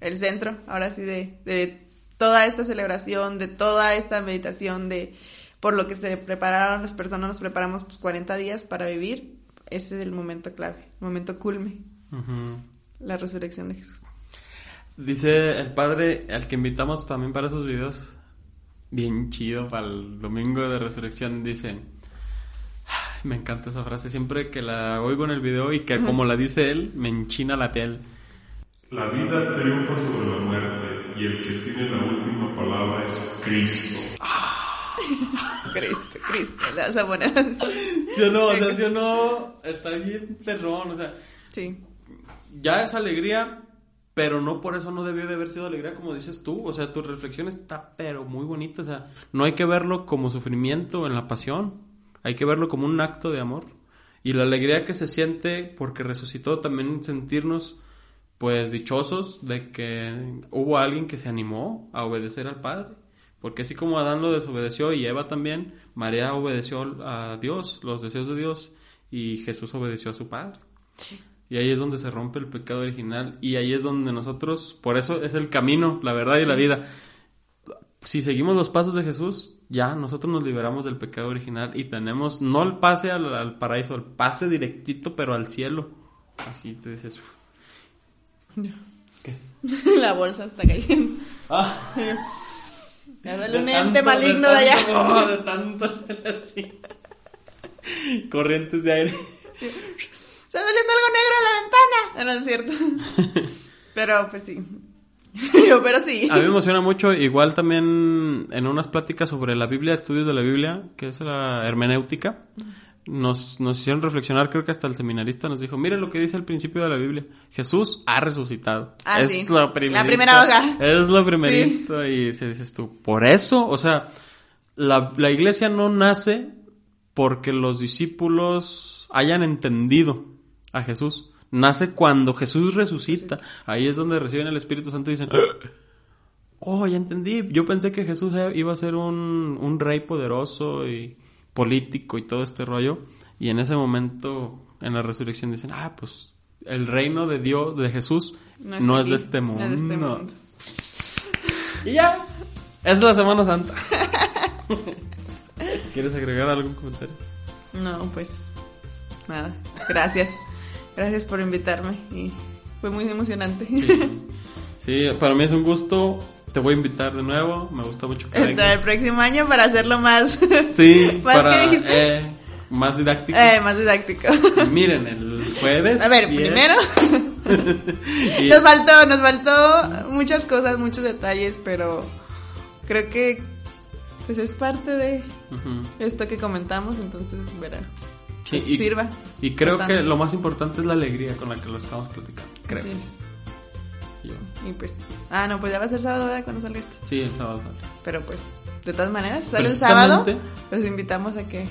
S1: el centro, ahora sí, de, de toda esta celebración, de toda esta meditación, de por lo que se prepararon las personas, nos preparamos pues 40 días para vivir. Ese es el momento clave, el momento culme, la resurrección de Jesús.
S2: Dice el padre al que invitamos también para esos videos, bien chido para el domingo de resurrección, dice, "Ay, me encanta esa frase, siempre que la oigo en el video y que como la dice él, me enchina la piel.
S4: La vida triunfa sobre la muerte y el que tiene la última palabra es Cristo.
S1: Cristo, Cristo, le vas a poner.
S2: ¿Sí o no? O sea, ¿sí o no? Está bien terrón, o sea,
S1: Sí,
S2: ya es alegría, pero no por eso no debió de haber sido alegría como dices tú. O sea, tu reflexión está pero muy bonita. O sea, no hay que verlo como sufrimiento en la pasión. Hay que verlo como un acto de amor. Y la alegría que se siente porque resucitó también sentirnos pues dichosos de que hubo alguien que se animó a obedecer al Padre. Porque así como Adán lo desobedeció y Eva también, María obedeció a Dios, los deseos de Dios, y Jesús obedeció a su Padre. Y ahí es donde se rompe el pecado original. Y ahí es donde nosotros, por eso es el camino, la verdad y la vida. Si seguimos los pasos de Jesús, ya nosotros nos liberamos del pecado original y tenemos no el pase al, al paraíso, el pase directito, pero al cielo. Así te dices. ¿Qué?
S1: la bolsa está cayendo.
S2: Ah,
S1: sale
S2: de
S1: un ente maligno de, allá.
S2: tanto- oh, de tanto hacer así. Corrientes de aire.
S1: Está saliendo algo negro en la ventana. No, no es cierto. Pero pues sí. Yo, pero sí.
S2: A mí me emociona mucho, igual también en unas pláticas sobre la Biblia, estudios de la Biblia, que es la hermenéutica, nos, nos hicieron reflexionar, creo que hasta el seminarista nos dijo, mire lo que dice al principio de la Biblia, Jesús ha resucitado.
S1: Ah,
S2: es
S1: sí.
S2: lo
S1: La
S2: primerito.
S1: primera hoja.
S2: Es lo primerito y se dices tú, por eso, o sea, la, la iglesia no nace porque los discípulos hayan entendido a Jesús. Nace cuando Jesús resucita. Ahí es donde reciben el Espíritu Santo y dicen, oh, ya entendí. Yo pensé que Jesús iba a ser un, un rey poderoso y político y todo este rollo. Y en ese momento, en la resurrección, dicen, ah, pues el reino de Dios, de Jesús, no, es de este mundo.
S1: No es de este mundo.
S2: Y ya, es la Semana Santa. ¿Quieres agregar algún comentario?
S1: No, pues nada. Gracias. Gracias por invitarme y fue muy emocionante.
S2: Sí, para mí es un gusto. Te voy a invitar de nuevo. Me gusta mucho que
S1: Entrar el próximo año para hacerlo más,
S2: Sí,
S1: más
S2: para
S1: que dijiste.
S2: eh, más didáctico.
S1: Eh, más didáctico.
S2: Miren, el jueves.
S1: A ver,
S2: 10,
S1: primero nos faltó, nos faltó muchas cosas, muchos detalles, pero creo que pues es parte de esto que comentamos, entonces verá.
S2: Sí, y,
S1: sirva.
S2: y creo
S1: bastante.
S2: que lo más importante es la alegría con la que lo estamos platicando. Creo.
S1: Y pues, ah, no, pues ya va a ser sábado, ¿verdad? Cuando salga esto.
S2: Sí, el sábado sale.
S1: Pero pues, de todas maneras, si sale el sábado, los invitamos a que,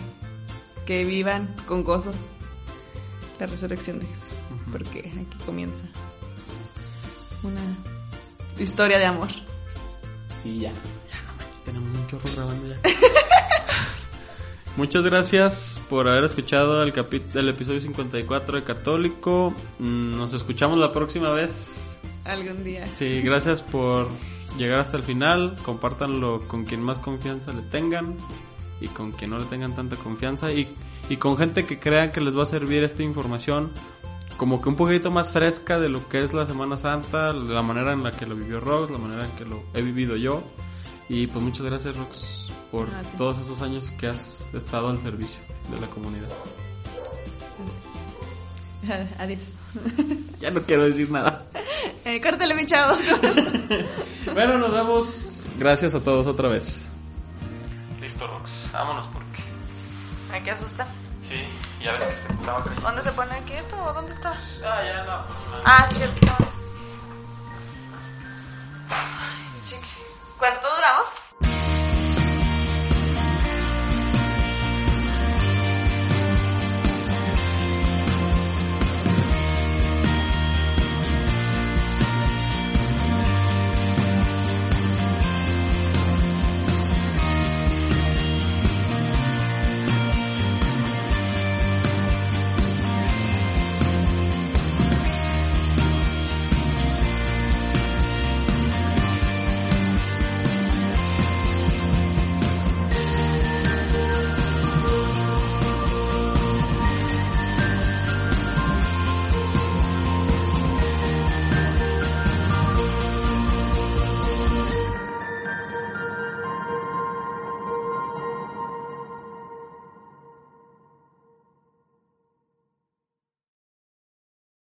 S1: que vivan con gozo la resurrección de Jesús. Porque aquí comienza una historia de amor.
S2: Sí, ya. Ya, no manches, tenemos un chorro grabando ya. Muchas gracias por haber escuchado el, el episodio 54 de Católico. Mm, Nos escuchamos la próxima vez.
S1: Algún día.
S2: Sí, gracias por llegar hasta el final, compártanlo con quien más confianza le tengan y con quien no le tengan tanta confianza y, y con gente que crean que les va a servir esta información como que un poquito más fresca de lo que es la Semana Santa, la manera en la que lo vivió Rox, la manera en que lo he vivido yo. Y pues muchas gracias Rox por todos esos años que has estado al servicio de la comunidad.
S1: Adiós.
S2: Ya no quiero decir nada.
S1: Eh, córtale, mi chavo.
S2: Bueno, nos vemos. Gracias a todos otra vez. Listo, Rox. Vámonos porque.
S1: Ay, qué asusta.
S2: Sí, ya ves que se estaba cayendo.
S1: ¿Dónde se pone aquí esto o dónde está?
S2: Ah, ya no.
S1: Ah, cierto. Ay. ¿Cuánto duramos?